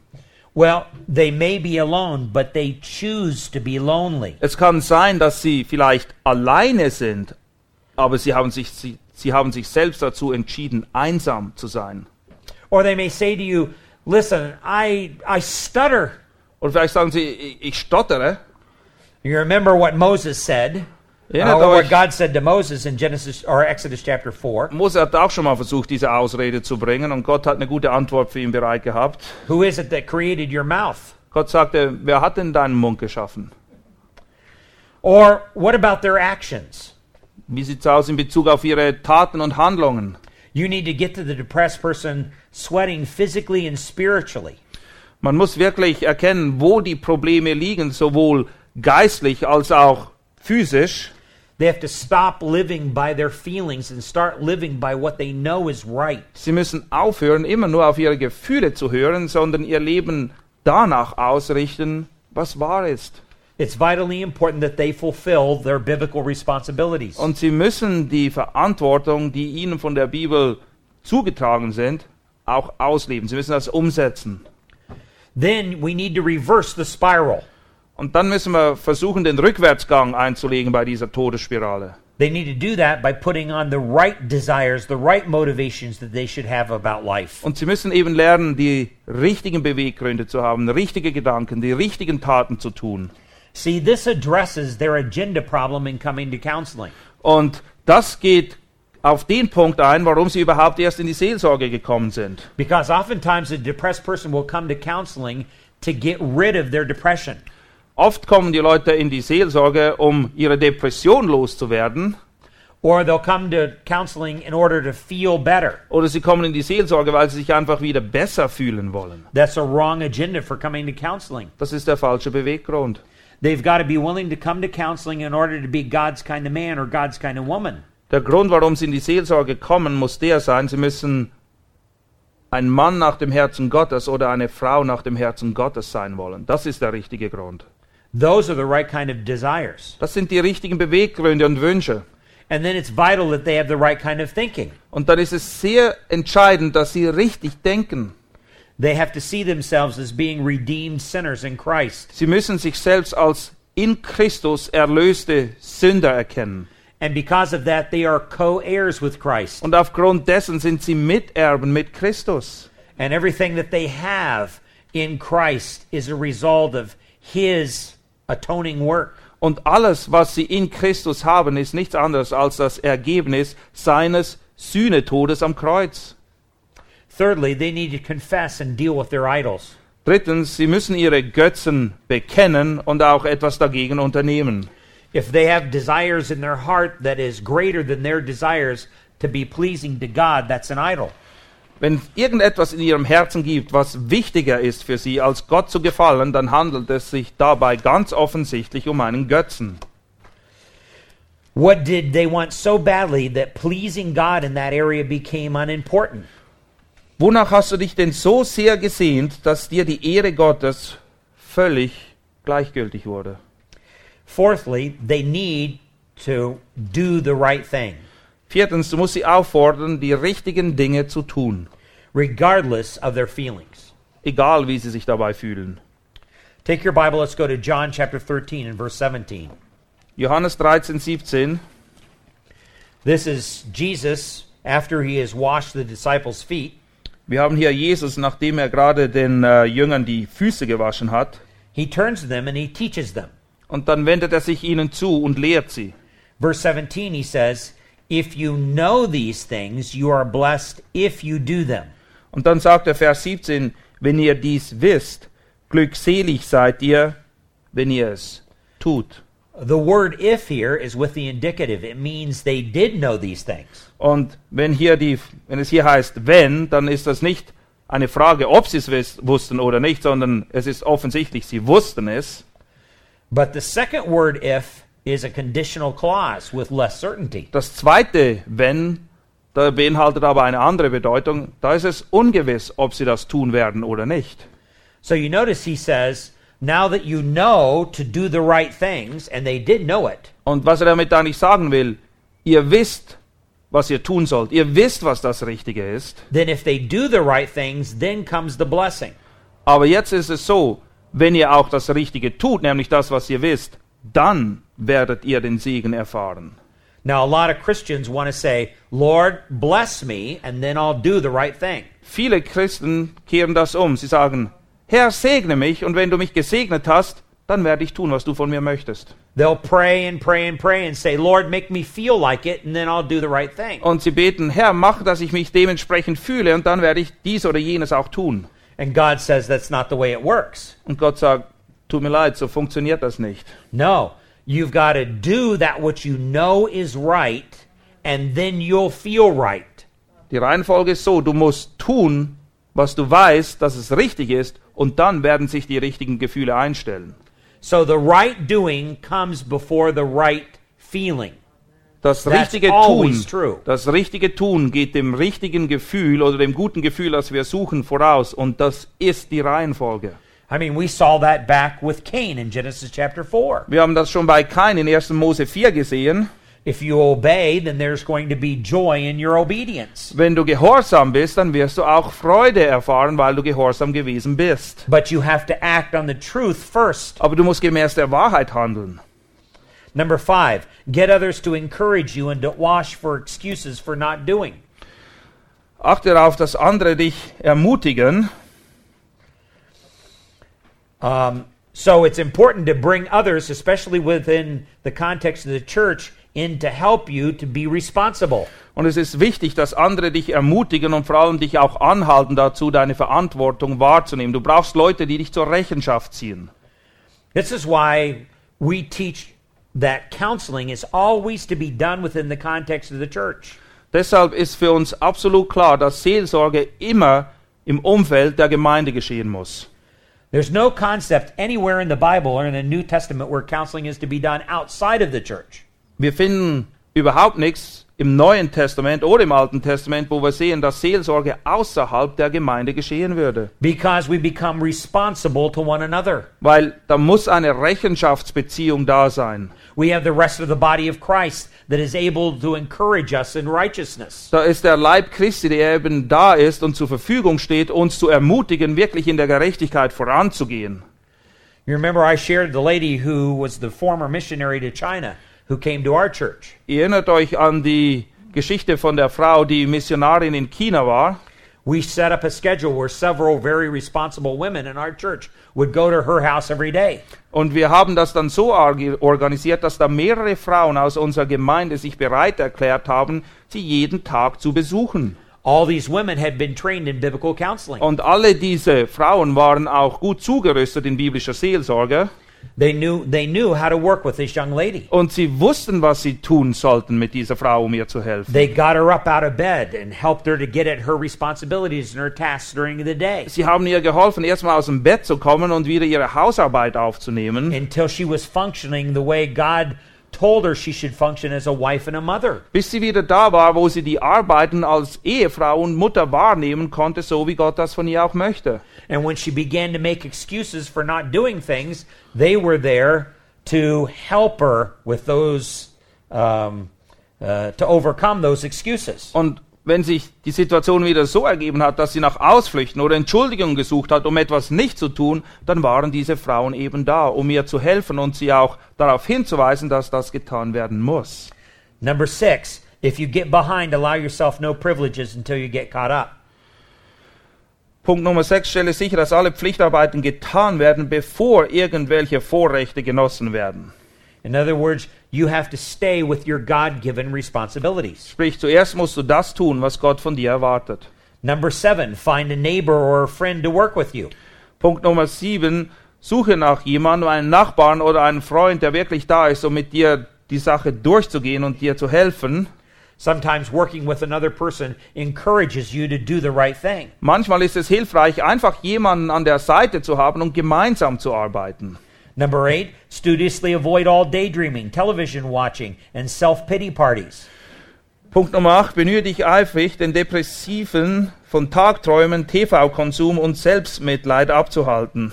Well, they may be alone, but they choose to be lonely. Es kann sein, dass sie vielleicht alleine sind, aber sie haben sich, sie, sie haben sich selbst dazu entschieden, einsam zu sein. Or they may say to you, Listen, I, I stutter. Oder vielleicht sagen sie, ich, ich stottere. You remember what Moses said Erinnert or what God said to Moses in Genesis or Exodus chapter 4. Mose hat auch schon mal versucht, diese Ausrede zu bringen und Gott hat eine gute Antwort für ihn bereit gehabt. Who is it that created your mouth? Gott sagte, wer hat denn deinen Mund geschaffen? Or what about their actions? Wie sieht's aus in Bezug auf ihre Taten und Handlungen? You need to get to the depressed person sweating physically and spiritually. Man muss wirklich erkennen, wo die Probleme liegen, sowohl geistlich als auch physisch. They have to stop living by their feelings and start living by what they know is right. Sie müssen aufhören, immer nur auf ihre Gefühle zu hören, sondern ihr Leben danach ausrichten, was wahr ist. It's vitally important that they fulfill their biblical responsibilities. Und sie müssen die Verantwortung, die ihnen von der Bibel zugetragen sind, auch ausleben. Sie müssen das umsetzen. Then we need to reverse the spiral. Und dann müssen wir versuchen, den Rückwärtsgang einzulegen bei dieser Todesspirale. They need to do that by putting on the right desires, the right motivations that they should have about life. Und sie müssen eben lernen, die richtigen Beweggründe zu haben, richtige Gedanken, die richtigen Taten zu tun. See, this addresses their agenda problem in coming to counseling. Und das geht auf den Punkt ein, warum sie überhaupt erst in die Seelsorge gekommen sind. Because oftentimes a depressed person will come to counseling to get rid of their depression. Oft kommen die Leute in die Seelsorge, um ihre Depression loszuwerden, Or they'll come to counseling in order to feel better. oder sie kommen in die Seelsorge, weil sie sich einfach wieder besser fühlen wollen. That's a wrong agenda for coming to counseling. Das ist der falsche Beweggrund. They've got to be willing to come to counseling in order to be God's kind of man or God's kind of woman. Der Grund, warum sie in die Seelsorge kommen, muss der sein, sie müssen ein Mann nach dem Herzen Gottes oder eine Frau nach dem Herzen Gottes sein wollen. Das ist der richtige Grund. Those are the right kind of desires. Das sind die richtigen Beweggründe und Wünsche. And then it's vital that they have the right kind of thinking. Und dann ist es sehr entscheidend, dass sie richtig denken. They have to see themselves as being redeemed sinners in Christ. Sie müssen sich selbst als in Christus erlöste Sünder erkennen. And because of that, they are co heirs with Christ. Und aufgrund dessen sind sie Miterben mit Christus. And everything that they have in Christ is a result of His atoning work. Und alles, was sie in Christus haben, ist nichts anderes als das Ergebnis seines Sühnetodes am Kreuz. Thirdly, they need to confess and deal with their idols. Drittens, sie müssen ihre Götzen bekennen und auch etwas dagegen unternehmen. If they have desires in their heart that is greater than their desires to be pleasing to God, that's an idol. Wenn irgendetwas in ihrem Herzen gibt, was wichtiger ist für sie, als Gott zu gefallen, dann handelt es sich dabei ganz offensichtlich um einen Götzen. What did they want so badly that pleasing God in that area became unimportant? Wonach hast du dich denn so sehr gesehnt, dass dir die Ehre Gottes völlig gleichgültig wurde? Fourthly, they need to do the right thing, Viertens, du musst sie auffordern, die richtigen Dinge zu tun, regardless of their feelings. egal wie sie sich dabei fühlen. Take your Bible, let's go to John chapter 13 and verse 17. Johannes 13, 17. This is Jesus after he has washed the disciples' feet. Wir haben hier Jesus, nachdem er gerade den äh, Jüngern die Füße gewaschen hat. He turns to them and he teaches them. Und dann wendet er sich ihnen zu und lehrt sie. Verse 17, he says, If you know these things, you are blessed if you do them. Und dann sagt er Vers 17, wenn ihr dies wisst, glückselig seid ihr, wenn ihr es tut. The word if here is with the indicative. It means they did know these things. Und wenn hier die, wenn es hier heißt wenn, dann ist das nicht eine Frage, ob sie es wussten oder nicht, sondern es ist offensichtlich, sie wussten es. But the second word if is a conditional clause with less certainty. Das zweite wenn, da beinhaltet aber eine andere Bedeutung. Da ist es ungewiss, ob sie das tun werden oder nicht. So you notice he says, Now that you know to do the right things, and they did know it, Und was er damit eigentlich sagen will, ihr wisst, was ihr tun sollt. Ihr wisst, was das Richtige ist. then if they do the right things, then comes the blessing. Aber jetzt ist es so, wenn ihr auch das Richtige tut, nämlich das, was ihr wisst, dann werdet ihr den Segen erfahren. Now, a lot of Christians want to say, Lord, bless me, and then I'll do the right thing. Viele Christen kehren das um. Sie sagen, Herr, segne mich und wenn du mich gesegnet hast, dann werde ich tun, was du von mir möchtest. They'll pray and pray and pray and say, Lord, make me feel like it, and then I'll do the right thing. Und sie beten, Herr, mach, dass ich mich dementsprechend fühle und dann werde ich dies oder jenes auch tun. And God says that's not the way it works. Und Gott sagt, tut mir leid, so funktioniert das nicht. No, you've got to do that which you know is right, and then you'll feel right. Die Reihenfolge ist so, du musst tun, was du weißt, dass es richtig ist, und dann werden sich die richtigen Gefühle einstellen. So the right doing comes before the right feeling. Das richtige Tun, das richtige Tun geht dem richtigen Gefühl oder dem guten Gefühl, das wir suchen, voraus, und das ist die Reihenfolge. I mean, we saw that back with Cain in Genesis chapter 4. Wir haben das schon bei Kain in 1. Mose 4 gesehen. If you obey, then there's going to be joy in your obedience. Wenn du gehorsam bist, dann wirst du auch Freude erfahren, weil du gehorsam gewesen bist. But you have to act on the truth first. Aber du musst gemäß der Wahrheit handeln. Number five, get others to encourage you and to wash for excuses for not doing. Achte darauf, dass andere dich ermutigen. Um, so it's important to bring others, especially within the context of the church, in to help you to be responsible. Und es ist wichtig, dass andere dich ermutigen und vor allem dich auch anhalten dazu, deine Verantwortung wahrzunehmen. Du brauchst Leute, die dich zur Rechenschaft ziehen. This is why we teach that counseling is always to be done within the context of the church. Deshalb ist für uns absolut klar, dass Seelsorge immer im Umfeld der Gemeinde geschehen muss. There's no concept anywhere in the Bible or in the New Testament where counseling is to be done outside of the church. Wir finden überhaupt nichts im Neuen Testament oder im Alten Testament, wo wir sehen, dass Seelsorge außerhalb der Gemeinde geschehen würde. Because we become responsible to one another. Weil da muss eine Rechenschaftsbeziehung da sein. We have the rest of the body of Christ that is able to encourage us in righteousness. Da ist der Leib Christi, der eben da ist und zur Verfügung steht, uns zu ermutigen, wirklich in der Gerechtigkeit voranzugehen. You remember I shared the lady who was the former missionary to China who came to our church. Ihr erinnert euch an die Geschichte von der Frau, die Missionarin in China war. We set up a schedule where several very responsible women in our church would go to her house every day. Und wir haben das dann so organisiert, dass da mehrere Frauen aus unserer Gemeinde sich bereit erklärt haben, sie jeden Tag zu besuchen. All these women had been trained in biblical counseling. Und alle diese Frauen waren auch gut zugerüstet in biblischer Seelsorge. They knew they knew how to work with this young lady. Und sie wussten, was sie tun sollten mit dieser Frau, um ihr zu helfen. They got her up out of bed and helped her to get at her responsibilities and her tasks during the day Sie haben ihr geholfen, erstmal aus dem Bett zu kommen und wieder ihre Hausarbeit aufzunehmen, until she was functioning the way God told her she should function as a wife and a mother. bis sie wieder da war, wo sie die Arbeiten als Ehefrau und Mutter wahrnehmen konnte, so wie Gott das von ihr auch möchte. And when she began to make excuses for not doing things, they were there to help her with those, um, uh, to overcome those excuses. Und wenn sich die Situation wieder so ergeben hat, dass sie nach Ausflüchten oder Entschuldigungen gesucht hat, um etwas nicht zu tun, dann waren diese Frauen eben da, um ihr zu helfen und sie auch darauf hinzuweisen, dass das getan werden muss. Number six, if you get behind, allow yourself no privileges until you get caught up. Punkt Nummer 6. Stelle sicher, dass alle Pflichtarbeiten getan werden, bevor irgendwelche Vorrechte genossen werden. In other words, you have to stay with your God given responsibilities. Sprich, zuerst musst du das tun, was Gott von dir erwartet. Number seven, find a neighbor or a friend to work with you. Punkt Nummer 7. Suche nach jemandem, einen Nachbarn oder einen Freund, der wirklich da ist, um mit dir die Sache durchzugehen und dir zu helfen. Sometimes working with another person encourages you to do the right thing. Manchmal ist es hilfreich, einfach jemanden an der Seite zu haben und gemeinsam zu arbeiten. Number eight, studiously avoid all daydreaming, television watching, and self pity parties. Punkt Nummer 8. Bemühe dich eifrig, den Depressiven von Tagträumen, TV-Konsum und Selbstmitleid abzuhalten.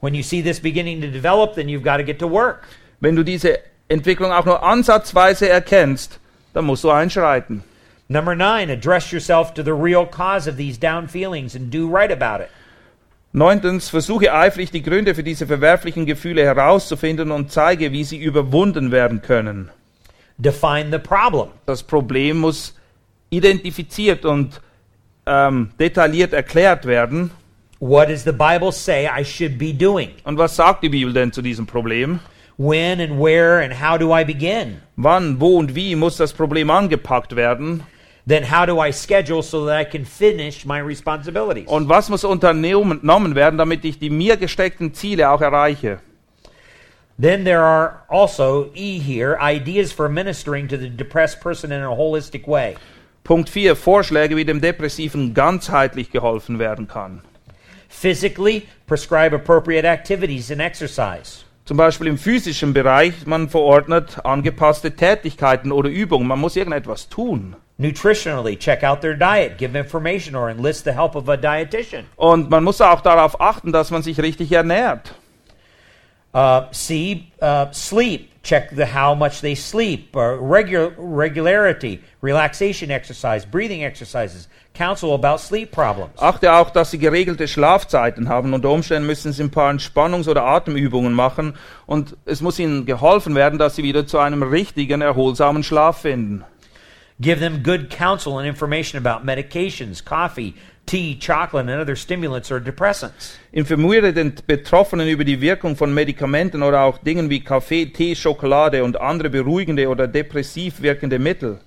When you see this beginning to develop, then you've got to get to work. Wenn du diese Entwicklung auch nur ansatzweise erkennst, dann musst du einschreiten. Number nine, address yourself to the real cause of these down feelings and do right about it. Neuntens, versuche eifrig die Gründe für diese verwerflichen Gefühle herauszufinden und zeige, wie sie überwunden werden können. Define the problem. Das Problem muss identifiziert und ähm, detailliert erklärt werden. What does the Bible say I should be doing? Und was sagt die Bibel denn zu diesem Problem? When and where and how do I begin? Wann, wo und wie muss das Problem angepackt werden? Then how do I schedule so that I can finish my responsibilities? Und was muss unternommen werden, damit ich die mir gesteckten Ziele auch erreiche? Then there are also, E here, ideas for ministering to the depressed person in a holistic way. Punkt 4. Vorschläge, wie dem Depressiven ganzheitlich geholfen werden kann. Physically, prescribe appropriate activities and exercise. Zum Beispiel im physischen Bereich, man verordnet angepasste Tätigkeiten oder Übungen. Man muss irgendetwas tun. Nutritionally, check out their diet, give information, or enlist the help of a dietitian. Und man muss auch darauf achten, dass man sich richtig ernährt. Uh, C, uh, sleep, check the how much they sleep, uh, regular regularity, relaxation exercise, breathing exercises, counsel about sleep problems. Achte auch, dass sie geregelte Schlafzeiten haben. Unter Umständen müssen sie ein paar Entspannungs- oder Atemübungen machen. Und es muss ihnen geholfen werden, dass sie wieder zu einem richtigen, erholsamen Schlaf finden. Give them good counsel and information about medications, coffee, tea, chocolate, and other stimulants or depressants. Informiere den Betroffenen über die Wirkung von Medikamenten oder auch Dingen wie Kaffee, Tee, Schokolade und andere beruhigende oder depressiv wirkende Mittel.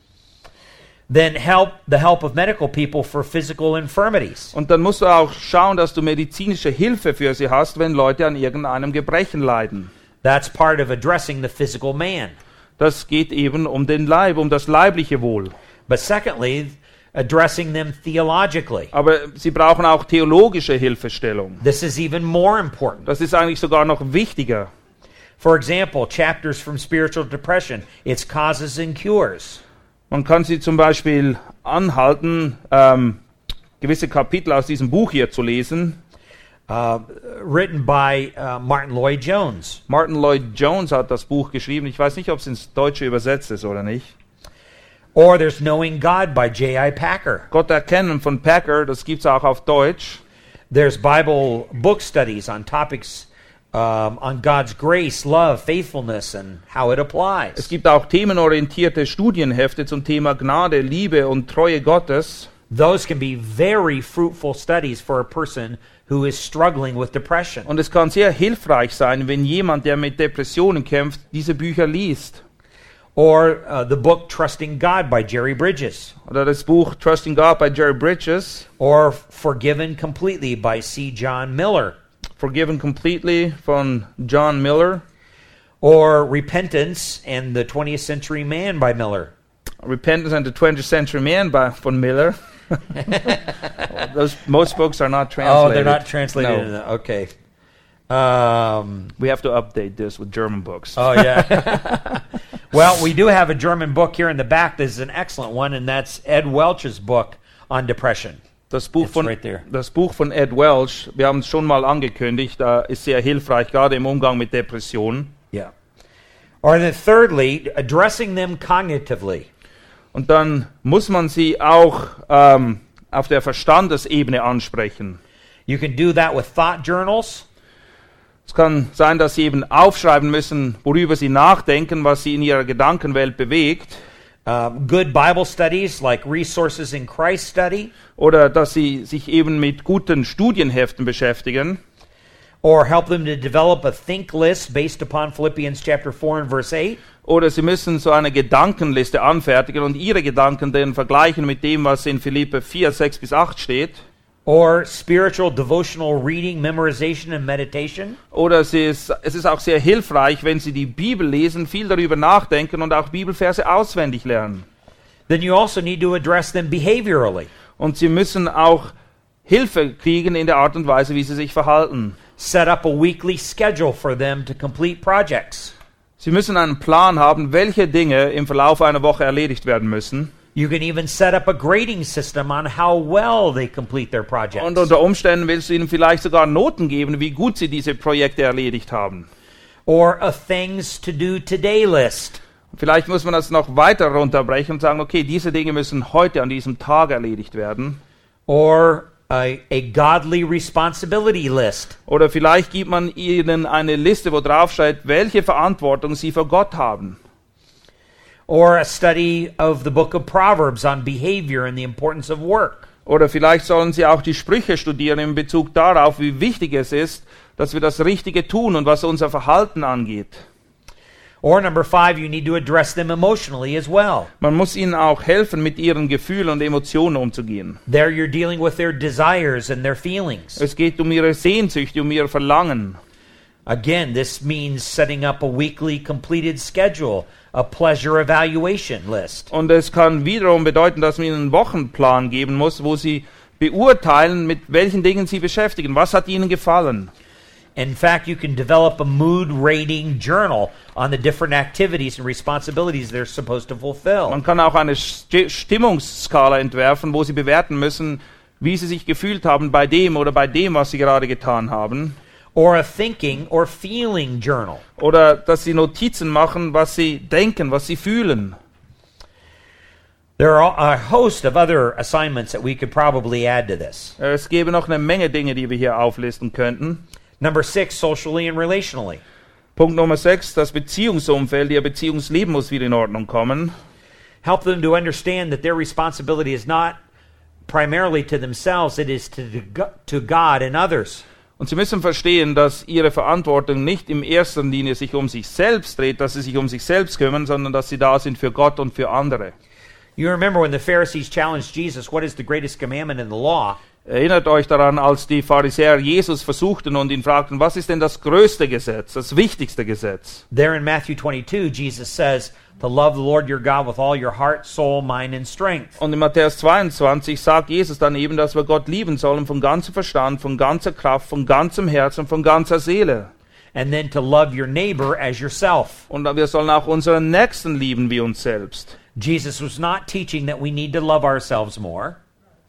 Then help the help of medical people for physical infirmities. Und dann musst du auch schauen, dass du medizinische Hilfe für sie hast, wenn Leute an irgendeinem Gebrechen leiden. That's part of addressing the physical man. Das geht eben um den Leib, um das leibliche Wohl. But secondly, addressing them theologically. Aber sie brauchen auch theologische Hilfestellung. This is even more important. Das ist eigentlich sogar noch wichtiger. For example, chapters from spiritual depression, its causes and cures. Man kann sie zum Beispiel anhalten, ähm, gewisse Kapitel aus diesem Buch hier zu lesen. Uh, written by uh, Martin Lloyd Jones. Martin Lloyd Jones hat das Buch geschrieben. Ich weiß nicht, ob es ins Deutsche übersetzt ist oder nicht. Or there's Knowing God by J.I. Packer. Gott erkennen von Packer, das gibt's auch auf Deutsch. There's Bible book studies on topics um, on God's grace, love, faithfulness, and how it Es applies. gibt auch themenorientierte Studienhefte zum Thema Gnade, Liebe und Treue Gottes. Those can be very fruitful studies for a person who is struggling with depression. Und es kann sehr hilfreich sein, wenn jemand, der mit Depressionen kämpft, diese Bücher liest. Or uh, the book Trusting God by Jerry Bridges. Oder das Buch Trusting God bei Jerry Bridges. Or Forgiven Completely by C. John Miller. Forgiven Completely von John Miller. Or Repentance and the 20th Century Man by Miller. Repentance and the 20th Century Man by, von Miller. <laughs> Those, most books are not translated. Oh, they're not translated. No. the- okay. Um, We have to update this with German books. oh, yeah. <laughs> <laughs> well, we do have a German book here in the back. This is an excellent one, and that's Ed Welch's book on depression. Das Buch, It's von, right das Buch von Ed Welch, wir haben es schon mal angekündigt, da ist sehr hilfreich, gerade im Umgang mit Depressionen. Yeah. Or then, thirdly, addressing them cognitively. Und dann muss man sie auch ähm, auf der Verstandesebene ansprechen. You can do that with thought journals. Es kann sein, dass sie eben aufschreiben müssen, worüber sie nachdenken, was sie in ihrer Gedankenwelt bewegt. Um, good Bible studies like Resources in Christ Study, Oder dass sie sich eben mit guten Studienheften beschäftigen. or help them to develop a think list based upon Philippians chapter 4 and verse 8. Oder sie müssen so eine Gedankenliste anfertigen und ihre Gedanken dann vergleichen mit dem, was in Philippe 4, 6 bis 8 steht. Or spiritual devotional reading, memorization, and meditation. Oder es ist, es ist auch sehr hilfreich, wenn Sie die Bibel lesen, viel darüber nachdenken und auch Bibelverse auswendig lernen. Then you also need to address them behaviorally. Und Sie müssen auch Hilfe kriegen in der Art und Weise, wie Sie sich verhalten. Set up a weekly schedule for them to complete projects. Sie müssen einen Plan haben, welche Dinge im Verlauf einer Woche erledigt werden müssen. You can even set up a grading system on how well they complete their projects. Und unter Umständen willst du ihnen vielleicht sogar Noten geben, wie gut sie diese Projekte erledigt haben. or a things to do today list. Vielleicht muss man das noch weiter runterbrechen und sagen, okay, diese Dinge müssen heute an diesem Tag erledigt werden. or a, a godly responsibility list. Oder vielleicht gibt man ihnen eine Liste, wo drauf steht, welche Verantwortung sie vor Gott haben. Or a study of the book of Proverbs on behavior and the importance of work. Oder vielleicht sollen sie auch die Sprüche studieren in Bezug darauf, wie wichtig es ist, dass wir das Richtige tun und was unser Verhalten angeht. Or number five, you need to address them emotionally as well. Man muss ihnen auch helfen, mit ihren Gefühlen und Emotionen umzugehen. There you're dealing with their desires and their feelings. Es geht um ihre Sehnsüchte, um ihr Verlangen. Again, this means setting up a weekly completed schedule, a pleasure evaluation list. Und es kann wiederum bedeuten, dass man ihnen einen Wochenplan geben muss, wo sie beurteilen, mit welchen Dingen sie beschäftigen. Was hat ihnen gefallen? In fact, you can develop a mood rating journal on the different activities and responsibilities they're supposed to fulfill. Man kann auch eine Sti- Stimmungsskala entwerfen, wo sie bewerten müssen, wie sie sich gefühlt haben bei dem oder bei dem, was sie gerade getan haben. Or a thinking or feeling journal. Oder dass sie Notizen machen, was sie denken, was sie fühlen. There are a host of other assignments that we could probably add to this. Es gäbe noch eine Menge Dinge, die wir hier auflisten könnten. Number six, socially and relationally. Punkt Nummer 6, das Beziehungsumfeld, ihr Beziehungsleben muss wieder in Ordnung kommen. Help them to understand that their responsibility is not primarily to themselves, it is to, to God and others. Und sie müssen verstehen, dass ihre Verantwortung nicht in erster Linie sich um sich selbst dreht, dass sie sich um sich selbst kümmern, sondern dass sie da sind für Gott und für andere. You remember when the Pharisees challenged Jesus, what is the greatest commandment in the law? Erinnert euch daran, als die Pharisäer Jesus versuchten und ihn fragten, was ist denn das größte Gesetz, das wichtigste Gesetz? There in Matthew 22, Jesus says, To love the Lord your God with all your heart, soul, mind, and strength. Und in Matthäus 22 sagt Jesus dann eben, dass wir Gott lieben sollen von ganzem Verstand, von ganzer Kraft, von ganzem Herzen, von ganzer Seele. And then to love your neighbor as yourself. Und wir sollen auch unseren Nächsten lieben wie uns selbst. Jesus was not teaching that we need to love ourselves more.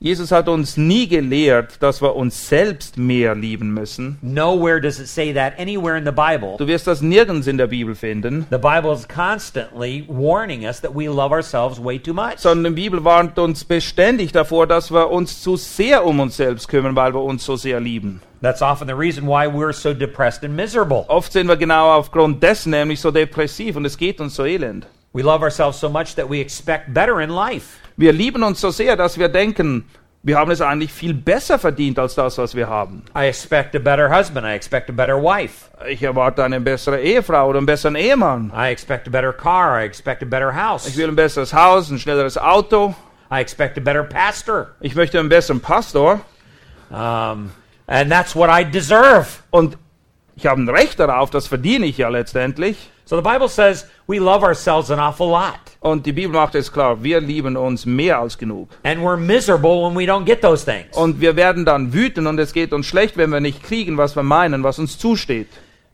Jesus hat uns nie gelehrt, dass wir uns selbst mehr lieben müssen. Nowhere does it say that anywhere in the Bible. Du wirst das nirgends in der Bibel finden, The Bible is constantly warning us that we love ourselves way too much. sondern die Bibel warnt uns beständig davor, dass wir uns zu sehr um uns selbst kümmern, weil wir uns so sehr lieben. That's often the reason why we're so depressed and miserable. Oft sind wir genau aufgrund dessen nämlich so depressiv und es geht uns so elend. We love ourselves so much that we expect better in life. Wir lieben uns so sehr, dass wir denken, wir haben es eigentlich viel besser verdient als das, was wir haben. I expect a better husband. I expect a better wife. Ich erwarte eine bessere Ehefrau oder einen besseren Ehemann. I expect a better car. I expect a better house. Ich will ein besseres Haus, ein schnelleres Auto. I expect a better pastor. Ich möchte einen besseren Pastor. Um, and that's what I deserve. Und ich habe ein Recht darauf, das verdiene ich ja letztendlich. So the Bible says we love ourselves an awful lot. Und die Bibel macht es klar, wir lieben uns mehr als genug. And we're miserable when we don't get those things. Und wir werden dann wütend und es geht uns schlecht, wenn wir nicht kriegen, was wir meinen, was uns zusteht.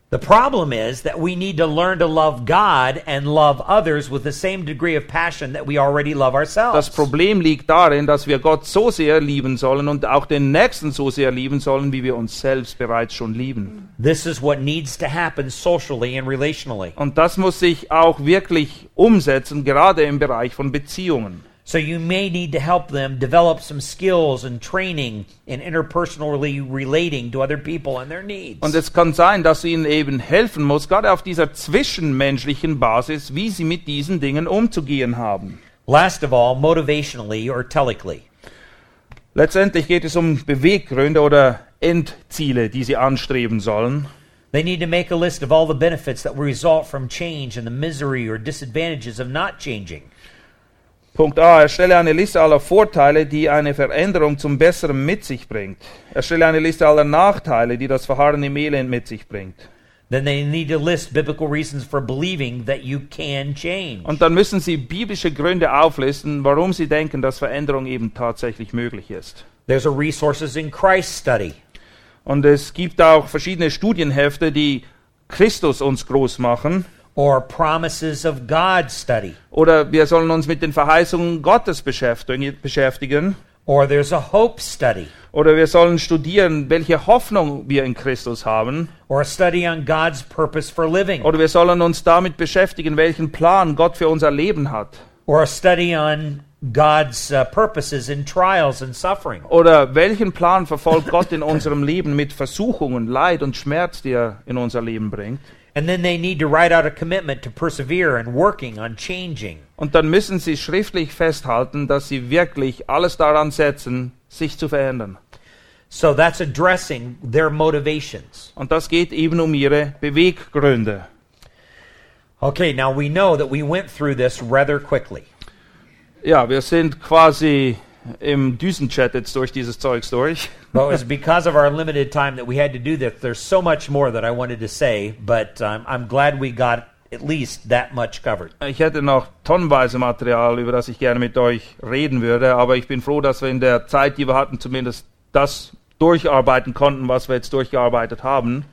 The problem is that we need to learn to love God and love others with the same degree of passion that we already love ourselves. Das Problem liegt darin, dass wir Gott so sehr lieben sollen und auch den Nächsten so sehr lieben sollen, wie wir uns selbst bereits schon lieben. This is what needs to happen socially and relationally. Und das muss sich auch wirklich umsetzen, gerade im Bereich von Beziehungen. So you may need to help them develop some skills and training in interpersonally relating to other people and their needs. Und es kann sein, dass du ihnen eben helfen musst, gerade auf dieser zwischenmenschlichen Basis, wie sie mit diesen Dingen umzugehen haben. Last of all, motivationally or telically. Letztendlich geht es um Beweggründe oder Endziele, die sie anstreben sollen. They need to make a list of all the benefits that will result from change and the misery or disadvantages of not changing. Punkt A. Erstelle eine Liste aller Vorteile, die eine Veränderung zum Besseren mit sich bringt. Erstelle eine Liste aller Nachteile, die das Verharren im Elend mit sich bringt. Then they need to list biblical reasons for believing that you can change. Und dann müssen Sie biblische Gründe auflisten, warum Sie denken, dass Veränderung eben tatsächlich möglich ist. There's a resources in Christ study. Und es gibt auch verschiedene Studienhefte, die Christus uns groß machen. Or promises of God study. Oder wir sollen uns mit den Verheißungen Gottes beschäftigen. Or there's a hope study. Oder wir sollen studieren, welche Hoffnung wir in Christus haben. Or a study on God's purpose for living. Oder wir sollen uns damit beschäftigen, welchen Plan Gott für unser Leben hat. Or a study on God's uh, purposes in trials and suffering. Oder welchen Plan verfolgt Gott in unserem Leben mit Versuchungen, Leid und Schmerz, die er in unser Leben bringt. And then they need to write out a commitment to persevere and working on changing. Und dann müssen sie schriftlich festhalten, dass sie wirklich alles daran setzen, sich zu verändern. So that's addressing their motivations. Und das geht eben um ihre Beweggründe. Okay, now we know that we went through this rather quickly. Ja, wir sind quasi im Düsenchat jetzt durch dieses Zeugs durch. But it was <laughs> because of our limited time that we had to do this. There's so much more that I wanted to say, but um, I'm glad we got at least that much covered. Ich hätte noch tonnenweise Material, über das ich gerne mit euch reden würde, aber ich bin froh, dass wir in der Zeit, die wir hatten, zumindest das durcharbeiten konnten, was wir jetzt durchgearbeitet haben.